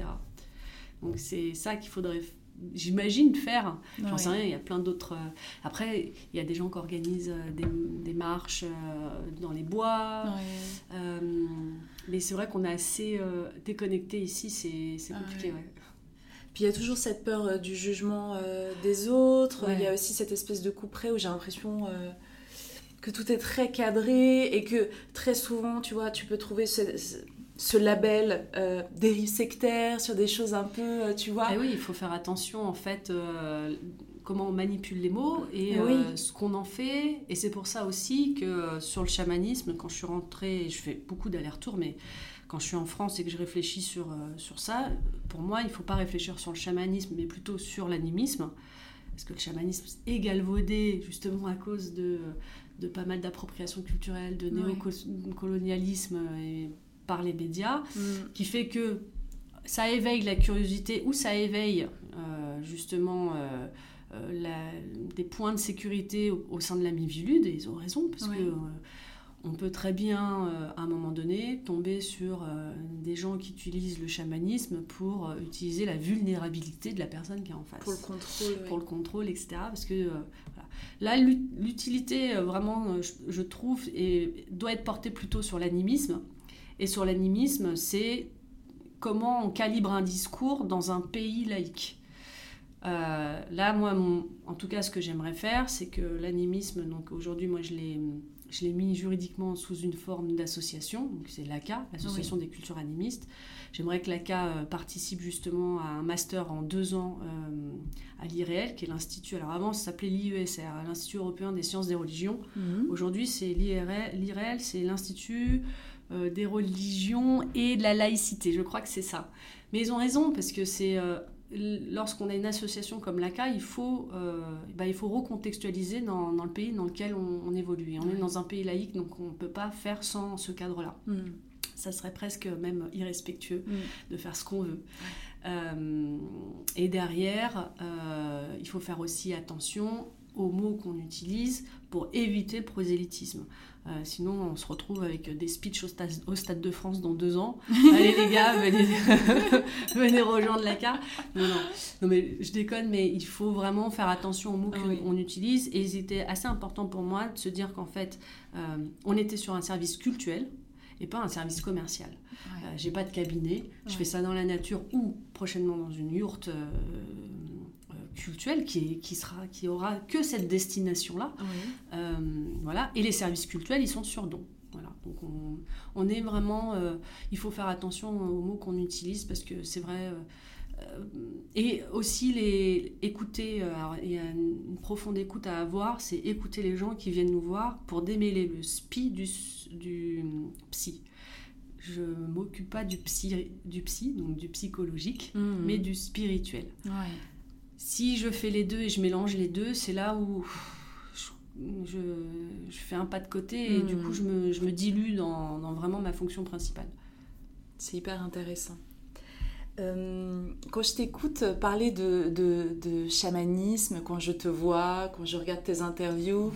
Donc c'est ça qu'il faudrait j'imagine faire. J'en sais rien, il y a plein d'autres. Après, il y a des gens qui organisent des, des marches dans les bois. mais c'est vrai qu'on est assez déconnecté ici, c'est compliqué. Ouais. Puis il y a toujours cette peur euh, du jugement euh, des autres. Il y a aussi cette espèce de coup près où j'ai l'impression euh, que tout est très cadré et que très souvent, tu vois, tu peux trouver ce, label dérive sectaire sur des choses un peu, tu vois. Et oui, il faut faire attention en fait comment on manipule les mots et ce qu'on en fait. Et c'est pour ça aussi que sur le chamanisme, quand je suis rentrée, je fais beaucoup d'allers-retours, mais quand je suis en France et que je réfléchis sur, euh, sur ça, pour moi, il ne faut pas réfléchir sur le chamanisme, mais plutôt sur l'animisme. Parce que le chamanisme est galvaudé justement à cause de, de pas mal d'appropriation culturelle, de néocolonialisme et par les médias, mm. qui fait que ça éveille la curiosité ou ça éveille euh, justement euh, des points de sécurité au, sein de la Mivilude, et ils ont raison, parce que on peut très bien, euh, à un moment donné, tomber sur euh, des gens qui utilisent le chamanisme pour euh, utiliser la vulnérabilité de la personne qui est en face. Pour le contrôle. Pour le contrôle, etc. Parce que là, l'utilité, vraiment, je, trouve, et, doit être portée plutôt sur l'animisme. Et sur l'animisme, c'est comment on calibre un discours dans un pays laïque. là, moi, en tout cas, ce que j'aimerais faire, c'est que l'animisme, donc aujourd'hui, moi, je l'ai je l'ai mis juridiquement sous une forme d'association, c'est l'ACA, l'Association des cultures animistes. J'aimerais que l'ACA euh, participe justement à un master en deux ans euh, à l'IREL, qui est l'Institut, alors avant ça s'appelait l'IESR, l'Institut européen des sciences des religions. Mhm. Aujourd'hui c'est l'IREL, c'est l'Institut euh, des religions et de la laïcité, je crois que c'est ça. Mais ils ont raison, parce que c'est lorsqu'on a une association comme l'ACA, il faut, euh, bah, il faut recontextualiser dans, dans, le pays dans lequel on, évolue. on est dans un pays laïque, donc on ne peut pas faire sans ce cadre-là. Mm. Ça serait presque même irrespectueux mm. de faire ce qu'on veut. Euh, et derrière, euh, il faut faire aussi attention aux mots qu'on utilise pour éviter le prosélytisme. Euh, sinon, on se retrouve avec des speeches au stade, de France dans deux ans. Allez les gars, venez, venez rejoindre la carte. Non, non, non, mais je déconne, mais il faut vraiment faire attention aux mots ah qu'on utilise. Et c'était assez important pour moi de se dire qu'en fait, euh, on était sur un service culturel et pas un service commercial. Euh, j'ai pas de cabinet, je fais ça dans la nature ou prochainement dans une yourte culturel qui, qui, sera, qui aura que cette destination-là. Euh, voilà. Et les services culturels, ils sont sur don. Voilà. Donc on, on est vraiment... Euh, il faut faire attention aux mots qu'on utilise parce que c'est vrai... Euh, et aussi les écouter, il y a une, profonde écoute à avoir, c'est écouter les gens qui viennent nous voir pour démêler le spi du, du psy je m'occupe pas du psy, du psy, donc du psychologique, mmh. mais du spirituel. Ouais. Si je fais les deux et je mélange les deux, c'est là où je, fais un pas de côté et du coup je me, je me dilue dans, dans, vraiment ma fonction principale. C'est hyper intéressant. Euh, quand je t'écoute parler de, de, de, chamanisme, quand je te vois, quand je regarde tes interviews,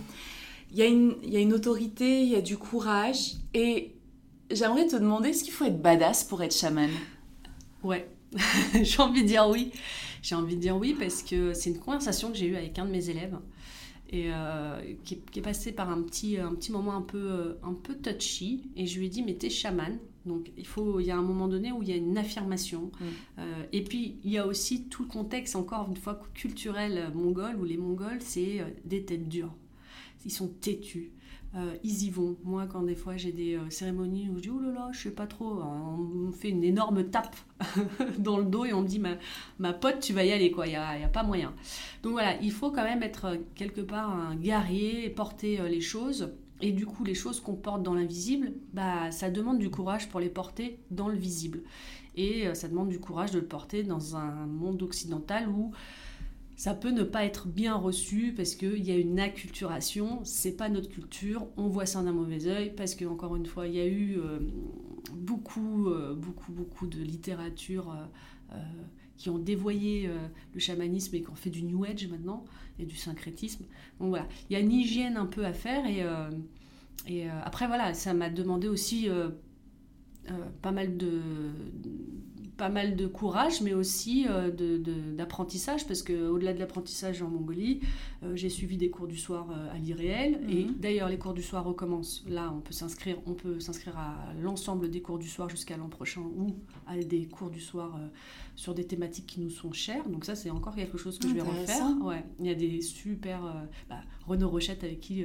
il y, a une, y a une autorité, il y a du courage. Et j'aimerais te demander, est-ce qu'il faut être badass pour être chaman? Ouais, j'ai envie de dire oui. J'ai envie de dire oui parce que c'est une conversation que j'ai eue avec un de mes élèves et euh, qui, est, passé par un petit, un petit moment un peu, un peu touchy. Et je lui ai dit, mais t'es chaman. Donc il, faut, il y a un moment donné où il y a une affirmation. Mm. Euh, et puis il y a aussi tout le contexte, encore une fois, culturel mongol, où les Mongols, c'est euh, des têtes dures. Ils sont têtus. Euh, ils y vont. Moi, quand des fois j'ai des euh, cérémonies où je dis oh là là, je sais pas trop, on me fait une énorme tape dans le dos et on me dit ma, ma pote, tu vas y aller, quoi, il n'y a, pas moyen. Donc voilà, il faut quand même être euh, quelque part un guerrier porter les choses. Et du coup, les choses qu'on porte dans l'invisible, bah, ça demande du courage pour les porter dans le visible. Et ça demande du courage de le porter dans un monde occidental où ça peut ne pas être bien reçu parce qu'il y a une acculturation, c'est pas notre culture, on voit ça d'un mauvais oeil parce que encore une fois, il y a eu euh, beaucoup, euh, beaucoup, beaucoup de littérature euh, qui ont dévoyé le chamanisme et qui ont fait du New Age maintenant et du syncrétisme. Donc voilà, il y a une hygiène un peu à faire et, et après voilà, ça m'a demandé aussi pas mal de pas mal de courage, mais aussi euh, d'apprentissage, parce qu'au-delà de l'apprentissage en Mongolie, euh, j'ai suivi des cours du soir euh, à l'IREL, et Mhm. d'ailleurs les cours du soir recommencent. Là, on peut s'inscrire, on peut s'inscrire à l'ensemble des cours du soir jusqu'à l'an prochain, ou à des cours du soir sur des thématiques qui nous sont chères. Donc ça, c'est encore quelque chose que je vais refaire. Ouais, il y a des super... bah, Renaud Rochette, avec qui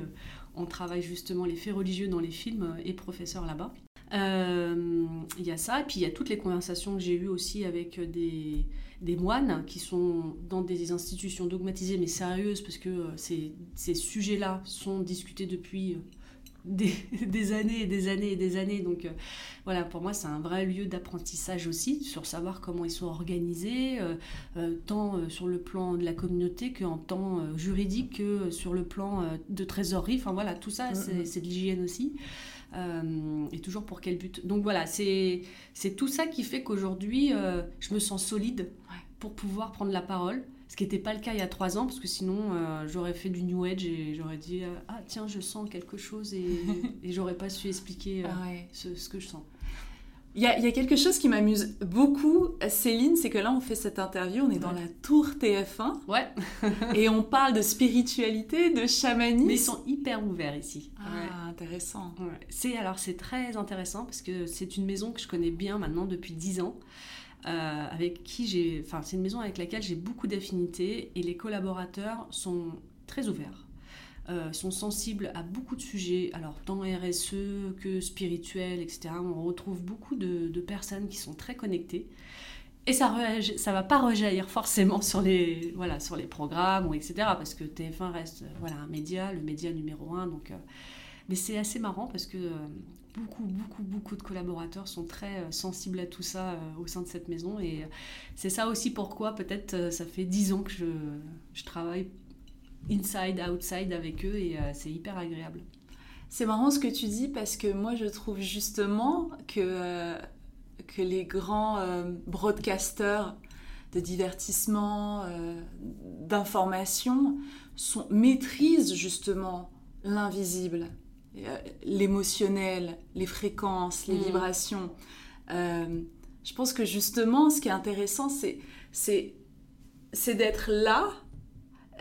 on travaille justement les faits religieux dans les films, est professeur là-bas. Euh, Il y a ça, et puis il y a toutes les conversations que j'ai eues aussi avec des, des moines qui sont dans des institutions dogmatisées mais sérieuses, parce que euh, ces, ces sujets-là sont discutés depuis euh, des, des années et des années et des années. Donc euh, voilà, pour moi, c'est un vrai lieu d'apprentissage aussi, sur savoir comment ils sont organisés, euh, euh, tant euh, sur le plan de la communauté qu'en temps euh, juridique, que sur le plan euh, de trésorerie. Enfin voilà, tout ça, c'est Mhm. c'est de l'hygiène aussi. Euh, et toujours pour quel but Donc voilà, c'est tout ça qui fait qu'aujourd'hui, euh, je me sens solide pour pouvoir prendre la parole. Ce qui n'était pas le cas il y a trois ans, parce que sinon euh, j'aurais fait du New Age et j'aurais dit Ah tiens, je sens quelque chose et, et j'aurais pas su expliquer Ah ouais. ce, ce que je sens. Il y, a, il y a quelque chose qui m'amuse beaucoup, Céline, c'est que là on fait cette interview, on est dans Ouais. la tour TF1 Ouais, et on parle de spiritualité, de chamanisme. mais ils sont hyper ouverts ici. Ouais. Ah, intéressant. Ouais. C'est alors c'est très intéressant parce que c'est une maison que je connais bien maintenant depuis 10 ans. euh, avec qui j'ai, enfin c'est une maison avec laquelle j'ai beaucoup d'affinités et les collaborateurs sont très ouverts, euh, sont sensibles à beaucoup de sujets, alors tant RSE que spirituel, etc. On retrouve beaucoup de, personnes qui sont très connectées. Et ça ne va pas rejaillir forcément sur les, voilà, sur les programmes, etc. Parce que TF1 reste euh, voilà, un média, le média numéro un. Donc, euh, mais c'est assez marrant parce que beaucoup, beaucoup, beaucoup de collaborateurs sont très sensibles à tout ça au sein de cette maison. Et c'est ça aussi pourquoi peut-être ça fait dix ans que je travaille inside, outside avec eux et euh, c'est hyper agréable. C'est marrant ce que tu dis parce que moi je trouve justement que, euh, que les grands euh, broadcasters de divertissement, euh, d'information, maîtrisent justement l'invisible, euh, l'émotionnel, les fréquences, les Mhm. vibrations. Euh, je pense que justement ce qui est intéressant c'est d'être là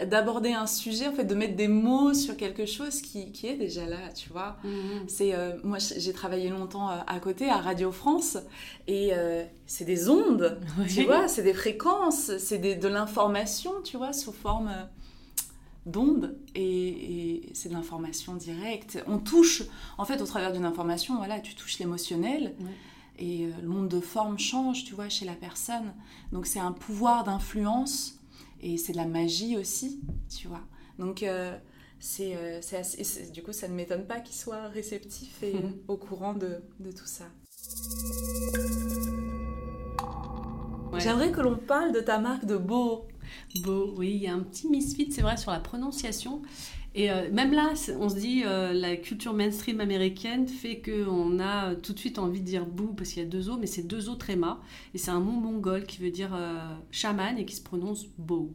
d'aborder un sujet, en fait, de mettre des mots sur quelque chose qui, qui est déjà là, tu vois. C'est euh, moi j'ai travaillé longtemps euh, à côté à Radio France et euh, c'est des ondes, tu vois, c'est des fréquences, c'est de l'information, tu vois, sous forme d'ondes et, et c'est de l'information directe. On touche, en fait, au travers d'une information, voilà, tu touches l'émotionnel. Et le monde de forme change, tu vois, chez la personne. Donc c'est un pouvoir d'influence et c'est de la magie aussi, tu vois. Donc euh, c'est, euh, assez- du coup, ça ne m'étonne pas qu'il soit réceptif et au courant de, de tout ça. Ouais. J'aimerais que l'on parle de ta marque de beau. Beau, oui, il y a un petit misfit, c'est vrai, sur la prononciation. Et euh, même là, on se dit, euh, la culture mainstream américaine fait qu'on a euh, tout de suite envie de dire bou parce qu'il y a deux O, mais c'est deux O tréma. Et c'est un mot mongol qui veut dire chaman et qui se prononce beau.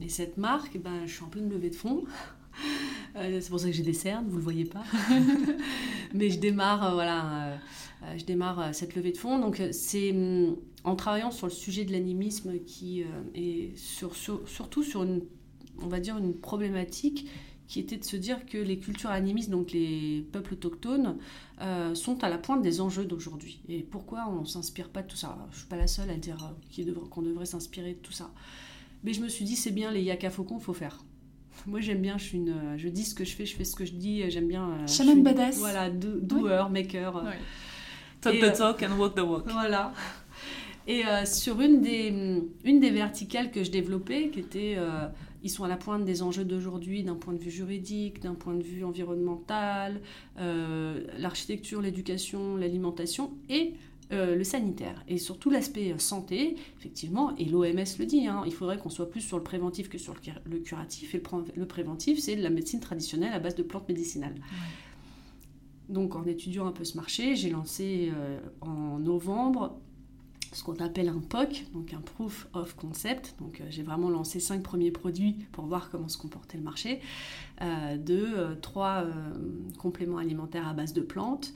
Et cette marque, ben, je suis en pleine levée de fonds. C'est pour ça que j'ai des cernes, vous le voyez pas. Mais je démarre, voilà, je démarre cette levée de fonds. Donc c'est hum, en travaillant sur le sujet de l'animisme qui est sur, sur- surtout sur une, on va dire une problématique qui était de se dire que les cultures animistes, donc les peuples autochtones, euh, sont à la pointe des enjeux d'aujourd'hui. Et pourquoi on ne s'inspire pas de tout ça? Alors, Je ne suis pas la seule à dire euh, qu'on devrait s'inspirer de tout ça. Mais je me suis dit, c'est bien, les yaka faucons, il faut faire. Moi j'aime bien, je, suis une, euh, je dis ce que je fais, je fais ce que je dis, j'aime bien... euh, Shaman une- badass. Voilà, do- doer, maker. Talk Et, the talk and walk the walk. voilà. Et euh, sur une des, une des verticales que je développais, qui était, euh, ils sont à la pointe des enjeux d'aujourd'hui d'un point de vue juridique, d'un point de vue environnemental, euh, l'architecture, l'éducation, l'alimentation et euh, le sanitaire. Et surtout l'aspect euh, santé, effectivement, et l'OMS le dit, hein, il faudrait qu'on soit plus sur le préventif que sur le, cur- le curatif. Et le, pré- le préventif, c'est de la médecine traditionnelle à base de plantes médicinales. Donc en étudiant un peu ce marché, j'ai lancé euh, en novembre ce qu'on appelle un POC, donc un Proof of Concept. Donc j'ai vraiment lancé cinq premiers produits pour voir comment se comportait le marché, de trois compléments alimentaires à base de plantes,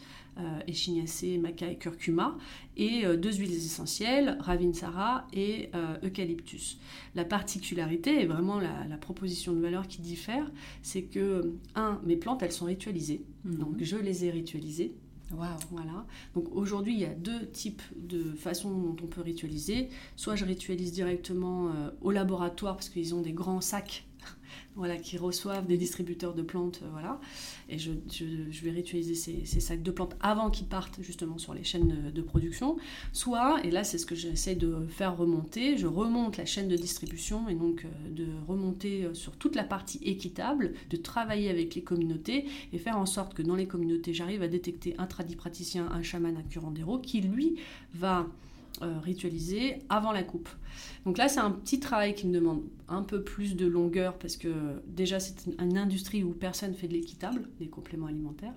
échinaceae, maca et curcuma, et deux huiles essentielles, ravinsara et eucalyptus. La particularité, et vraiment la, proposition de valeur qui diffère, c'est que, un, mes plantes, elles sont ritualisées, mhm. donc je les ai ritualisées, voilà. Donc aujourd'hui, il y a deux types de façons dont on peut ritualiser. Soit je ritualise directement euh, au laboratoire parce qu'ils ont des grands sacs voilà, qui reçoivent des distributeurs de plantes, euh, voilà. Et je, vais réutiliser ces, sacs de plantes avant qu'ils partent justement sur les chaînes de, production. Soit, et là c'est ce que j'essaie de faire remonter, je remonte la chaîne de distribution et donc euh, de remonter euh, sur toute la partie équitable, de travailler avec les communautés et faire en sorte que dans les communautés, j'arrive à détecter un tradipraticien, un chaman, un curandero qui lui va ritualisé avant la coupe. Donc là, c'est un petit travail qui me demande un peu plus de longueur parce que déjà, c'est une industrie où personne fait de l'équitable, des compléments alimentaires.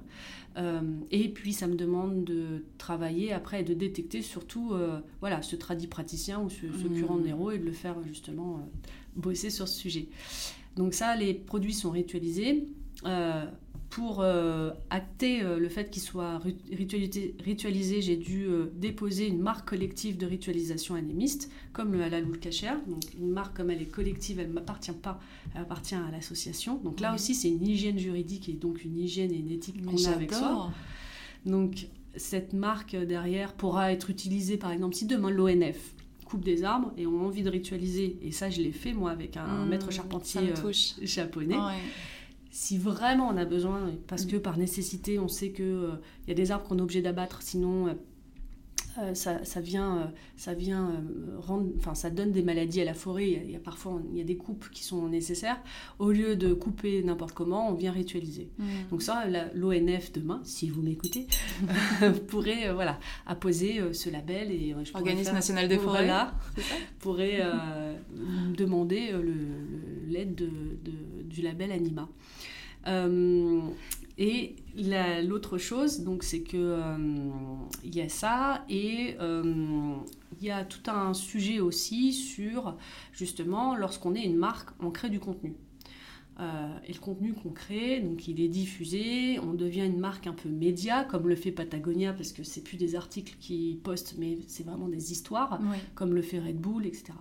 Euh, et puis, ça me demande de travailler après et de détecter surtout euh, voilà, ce tradit praticien ou ce, ce curant de Nero et de le faire justement bosser sur ce sujet. Donc ça, les produits sont ritualisés pour euh, acter euh, le fait qu'il soit ritualisé, j'ai dû euh, déposer une marque collective de ritualisation anémiste, comme le halal ou le kasher. Donc une marque comme elle est collective, elle ne m'appartient pas, elle appartient à l'association. Donc là aussi, c'est une hygiène juridique et donc une hygiène et une éthique qu'on a avec soi. Donc cette marque derrière pourra être utilisée, par exemple, si demain l'ONF coupe des arbres et ont envie de ritualiser, et ça je l'ai fait moi avec un mmh, maître charpentier japonais si vraiment on a besoin, parce mm. que par nécessité, on sait qu'il euh, y a des arbres qu'on est obligé d'abattre, sinon euh, ça, vient, euh, ça vient euh, rendre, enfin ça donne des maladies à la forêt. Il y a parfois il y a des coupes qui sont nécessaires. Au lieu de couper n'importe comment, on vient ritualiser. Mmh. Donc ça, l'ONF demain, si vous m'écoutez, pourrait voilà apposer ce label et je Organisme national des forêts. Voilà, pourrait demander l'aide de, du label Anima. Et l'autre chose, donc, c'est que euh, il y a ça et euh, il y a tout un sujet aussi sur justement lorsqu'on est une marque, on crée du contenu. Euh, et le contenu qu'on crée, donc il est diffusé, on devient une marque un peu média, comme le fait Patagonia, parce que c'est plus des articles qui postent, mais c'est vraiment des histoires, comme le fait Red Bull, etc.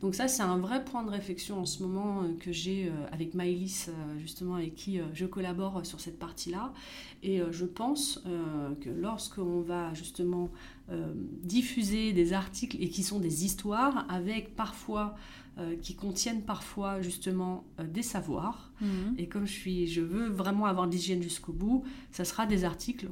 Donc ça, c'est un vrai point de réflexion en ce moment euh, que j'ai euh, avec Maëlys, justement, avec qui je collabore sur cette partie-là. Et je pense que lorsqu'on va justement diffuser des articles et qui sont des histoires, avec parfois euh, qui contiennent parfois justement euh, des savoirs. Mhm. Et comme je, suis, je veux vraiment avoir l'hygiène jusqu'au bout, ça sera des articles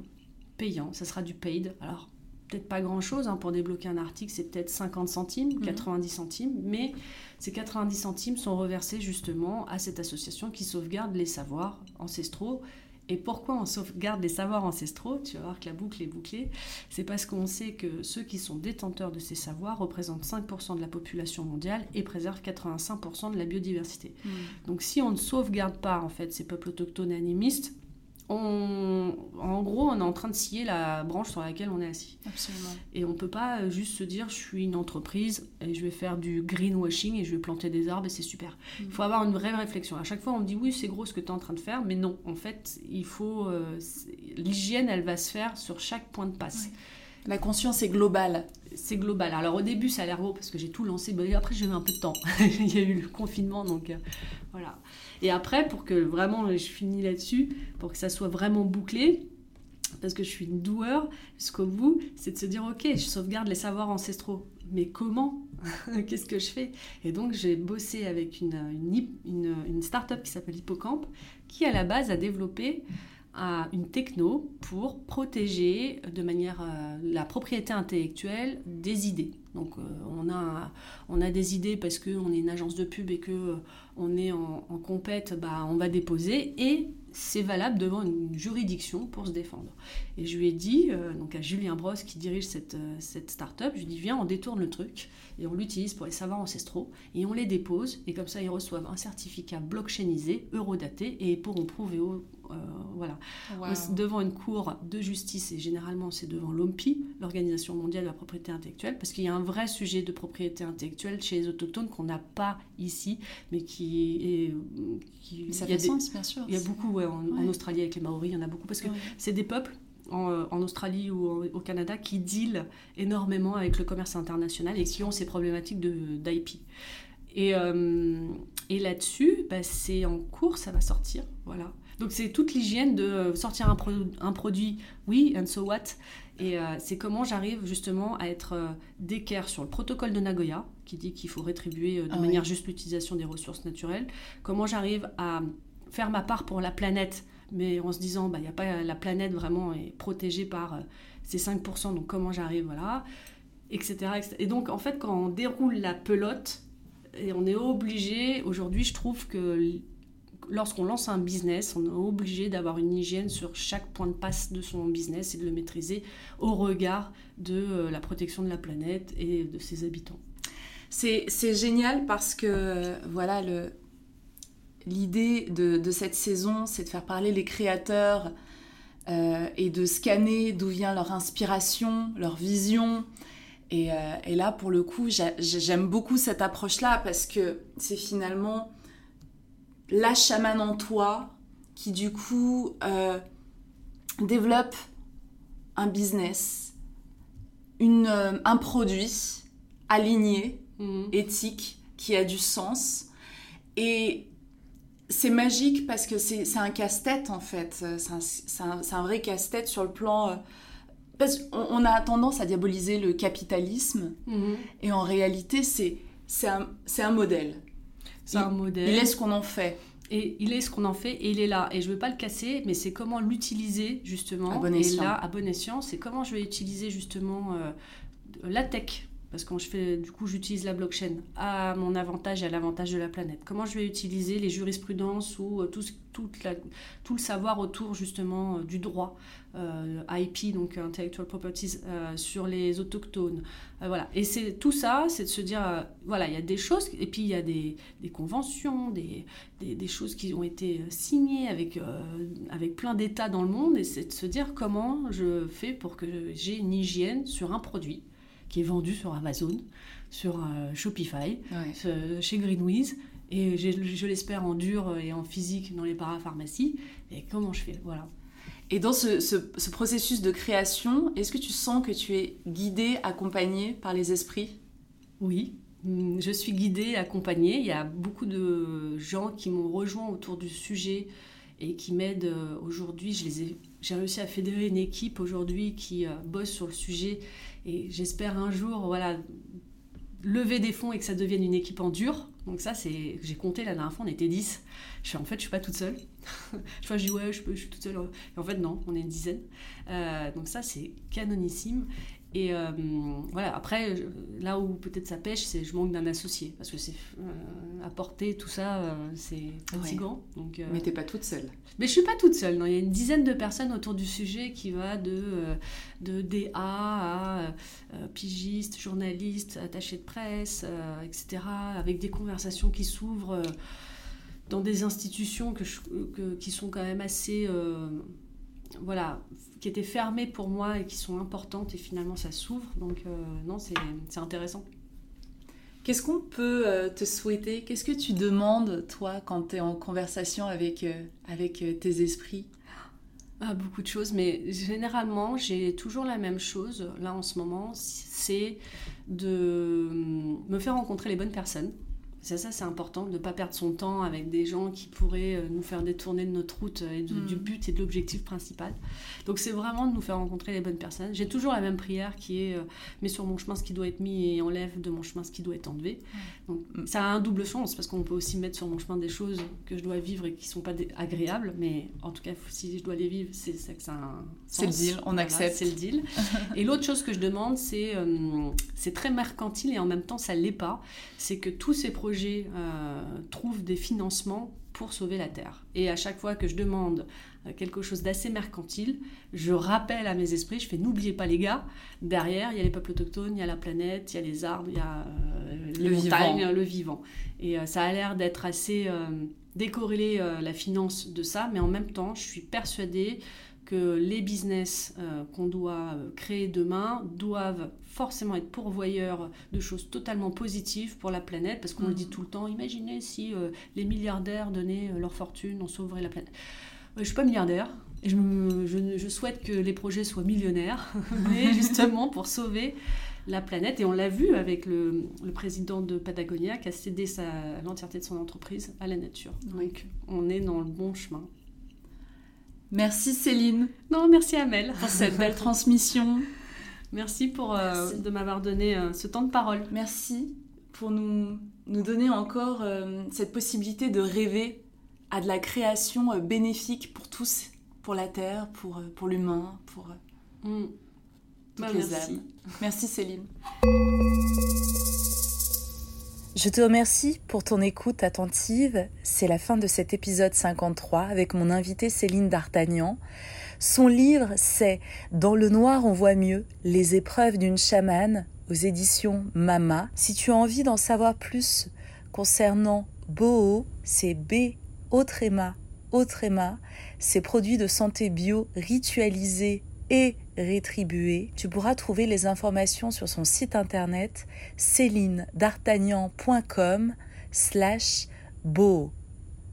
payants, ça sera du paid. Alors peut-être pas grand-chose, hein, pour débloquer un article c'est peut-être 50 centimes, 90 mhm. centimes, mais ces 90 centimes sont reversés justement à cette association qui sauvegarde les savoirs ancestraux et pourquoi on sauvegarde les savoirs ancestraux Tu vas voir que la boucle est bouclée. C'est parce qu'on sait que ceux qui sont détenteurs de ces savoirs représentent 5% de la population mondiale et préservent 85% de la biodiversité. Hmm. Donc si on ne sauvegarde pas en fait ces peuples autochtones et animistes, en gros, on est en train de scier la branche sur laquelle on est assis. Absolument. Et on ne peut pas juste se dire, je suis une entreprise et je vais faire du greenwashing et je vais planter des arbres et c'est super. Il mm. faut avoir une vraie réflexion. À chaque fois, on me dit, oui, c'est gros ce que tu es en train de faire, mais non, en fait, il faut. Euh, l'hygiène, elle va se faire sur chaque point de passe. La conscience est globale. C'est global. Alors au début, ça a l'air gros parce que j'ai tout lancé. Mais après, j'ai eu un peu de temps. Il y a eu le confinement, donc euh, voilà. Et après, pour que vraiment je finis là-dessus, pour que ça soit vraiment bouclé, parce que je suis une doueur jusqu'au bout, c'est de se dire ok, je sauvegarde les savoirs ancestraux. Mais comment Qu'est-ce que je fais Et donc j'ai bossé avec une, une, une, start-up qui s'appelle Hippocampe, qui à la base a développé à une techno pour protéger de manière euh, la propriété intellectuelle des idées. Donc euh, on, a, on a des idées parce qu'on est une agence de pub et que euh, on est en, en compète, bah, on va déposer et c'est valable devant une juridiction pour se défendre. Et je lui ai dit, donc à Julien Brosse qui dirige cette, cette start-up, je lui ai dit viens on détourne le truc et on l'utilise pour les savoirs ancestraux et on les dépose et comme ça ils reçoivent un certificat blockchainisé, eurodaté et pourront prouver au, voilà. Devant une cour de justice, et généralement c'est devant l'OMPI, l'Organisation mondiale de la propriété intellectuelle, parce qu'il y a un vrai sujet de propriété intellectuelle chez les autochtones qu'on n'a pas ici, mais qui est. Qui, ça fait sens, bien sûr. Il y a beaucoup, en, Australie avec les Maoris, il y en a beaucoup, parce que c'est des peuples en, Australie ou au Canada qui dealent énormément avec le commerce international et qui ont ces problématiques d'IP. Et, euh, et là-dessus, bah, c'est en cours, ça va sortir. Voilà. Donc c'est toute l'hygiène de sortir un, un, produit, oui, and so what. Et euh, c'est comment j'arrive justement à être euh, d'équerre sur le protocole de Nagoya, qui dit qu'il faut rétribuer de ah manière juste l'utilisation des ressources naturelles. Comment j'arrive à faire ma part pour la planète, mais en se disant, bah, y a pas, la planète vraiment est protégée par ces 5%, donc comment j'arrive, voilà, etc., etc. Et donc en fait, quand on déroule la pelote, et on est obligé, aujourd'hui je trouve que lorsqu'on lance un business, on est obligé d'avoir une hygiène sur chaque point de passe de son business et de le maîtriser au regard de euh, la protection de la planète et de ses habitants. C'est génial parce que voilà le l'idée de, cette saison, c'est de faire parler les créateurs euh, et de scanner d'où vient leur inspiration, leur vision, euh, et, là, pour le coup, j'aime beaucoup cette approche-là parce que c'est finalement la chamane en toi qui, du coup, euh, développe un business, une, euh, un produit aligné, mhm. éthique, qui a du sens. Et c'est magique parce que c'est un casse-tête, en fait. C'est un, un, vrai casse-tête sur le plan on, a tendance à diaboliser le capitalisme, mhm. et en réalité, c'est un, un modèle. C'est un modèle. Il est ce qu'on en fait. Et il est ce qu'on en fait et il est là. Et je ne veux pas le casser, mais c'est comment l'utiliser justement. À bon escient. Et là, à bon escient, c'est comment je vais utiliser justement euh, la tech parce que du coup, j'utilise la blockchain à mon avantage et à l'avantage de la planète. Comment je vais utiliser les jurisprudences ou euh, tout, tout le savoir autour justement euh, du droit euh, IP, donc intellectual properties, sur les autochtones. voilà. Et c'est tout ça, c'est de se dire, voilà, il y a des choses, et puis il y a des, des conventions, des, des, des, choses qui ont été signées avec, avec plein d'États dans le monde, et c'est de se dire comment je fais pour que j'ai une hygiène sur un produit qui est vendu sur Amazon, sur euh, Shopify, chez Greenwiz, et je, l'espère en dur et en physique dans les parapharmacies. Et comment je fais? Voilà. Et dans ce, ce, processus de création, est-ce que tu sens que tu es guidée, accompagnée par les esprits? Oui, mm, je suis guidée, accompagnée. Il y a beaucoup de gens qui m'ont rejoint autour du sujet et qui m'aident euh, aujourd'hui. j'ai réussi à fédérer une équipe aujourd'hui qui euh, bosse sur le sujet et j'espère un jour, voilà, lever des fonds et que ça devienne une équipe en dur. Donc ça, c'est, j'ai compté la dernière fois, on était 10. Je suis en fait, je suis pas toute seule. je vois, je dis ouais, je, peux, suis toute seule. En fait, non, on est une dizaine. Euh, donc ça, c'est canonissime. Et euh, voilà, après, là où peut-être ça pêche, c'est je manque d'un associé. Parce que c'est euh, apporter tout ça, euh, c'est fatigant. Ouais. Donc, Mais t'es pas toute seule. Mais je suis pas toute seule. Non. Il y a une dizaine de personnes autour du sujet qui va de, de DA à pigistes, journalistes, attachés de presse, etc. Avec des conversations qui s'ouvrent dans des institutions que, que, qui sont quand même assez voilà, qui étaient fermées pour moi et qui sont importantes et finalement ça s'ouvre. Donc euh, non, c'est intéressant. Qu'est-ce qu'on peut euh, te souhaiter? Qu'est-ce que tu demandes, toi, quand tu es en conversation avec, euh, avec tes esprits? Ah, Beaucoup de choses, mais généralement, j'ai toujours la même chose, là en ce moment, c'est de me faire rencontrer les bonnes personnes c'est ça, c'est important de ne pas perdre son temps avec des gens qui pourraient euh, nous faire détourner de notre route et du mm. but et de l'objectif principal. Donc c'est vraiment de nous faire rencontrer les bonnes personnes. J'ai toujours la même prière qui est euh, mets sur mon chemin ce qui doit être mis et enlève de mon chemin ce qui doit être enlevé. Donc mm. ça a un double sens parce qu'on peut aussi mettre sur mon chemin des choses que je dois vivre et qui sont pas agréables, mais en tout cas si je dois les vivre, c'est ça que ça un C'est le deal, on accepte. C'est le deal. et l'autre chose que je demande, c'est euh, c'est très mercantile et en même temps ça l'est pas, c'est que tous ces projets euh, trouve des financements pour sauver la Terre. Et à chaque fois que je demande euh, quelque chose d'assez mercantile, je rappelle à mes esprits, je fais n'oubliez pas les gars, derrière il y a les peuples autochtones, il y a la planète, il y a les arbres, il y a euh, les le montagnes, vivant. le vivant. Et ça a l'air d'être assez décorréler la finance de ça, mais en même temps, je suis persuadée que les business qu'on doit créer demain doivent forcément être pourvoyeurs de choses totalement positives pour la planète, parce qu'on le dit mm. tout le temps, imaginez si les milliardaires donnaient leur fortune, on sauverait la planète. je ne suis pas milliardaire, et je, je, souhaite que les projets soient millionnaires, mais justement pour sauver la planète. Et on l'a vu avec le, président de Patagonia qui a cédé l'entièreté de son entreprise à la nature. Donc on est dans le bon chemin. Merci Céline. Non, merci Amel. Pour cette belle transmission. Merci pour euh, de m'avoir donné euh, ce temps de parole. Merci pour nous, nous donner encore euh, cette possibilité de rêver à de la création bénéfique pour tous pour la Terre, pour, pour l'humain, pour mm. toutes bah, les merci. âmes. Merci Céline. Je te remercie pour ton écoute attentive. C'est la fin de cet épisode 53 avec mon invité Céline D'Artagnan. Son livre, c'est Dans le noir on voit mieux, les épreuves d'une chamane aux éditions Mama. Si tu as envie d'en savoir plus concernant Boho, c'est B Autrema Autrema, ces produits de santé bio ritualisés et rétribués. Tu pourras trouver les informations sur son site internet célinedartagnan.com slash bo.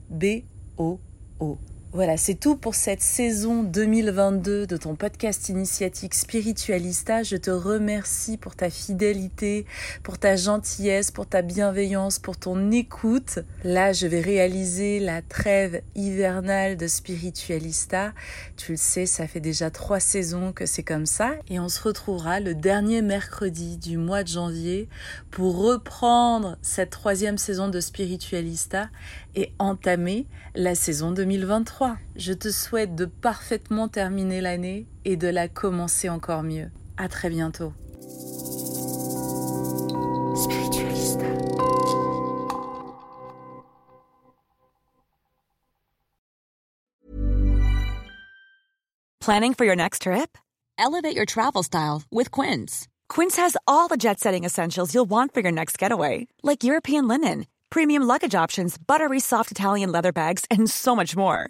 B-O-O. Voilà, c'est tout pour cette saison 2022 de ton podcast initiatique Spiritualista. Je te remercie pour ta fidélité, pour ta gentillesse, pour ta bienveillance, pour ton écoute. Là, je vais réaliser la trêve hivernale de Spiritualista. Tu le sais, ça fait déjà trois saisons que c'est comme ça. Et on se retrouvera le dernier mercredi du mois de janvier pour reprendre cette troisième saison de Spiritualista et entamer la saison 2023. Je te souhaite de parfaitement terminer l'année et de la commencer encore mieux. À très bientôt. Planning for your next trip? Elevate your travel style with Quince. Quince has all the jet setting essentials you'll want for your next getaway, like European linen premium luggage options, buttery soft Italian leather bags, and so much more.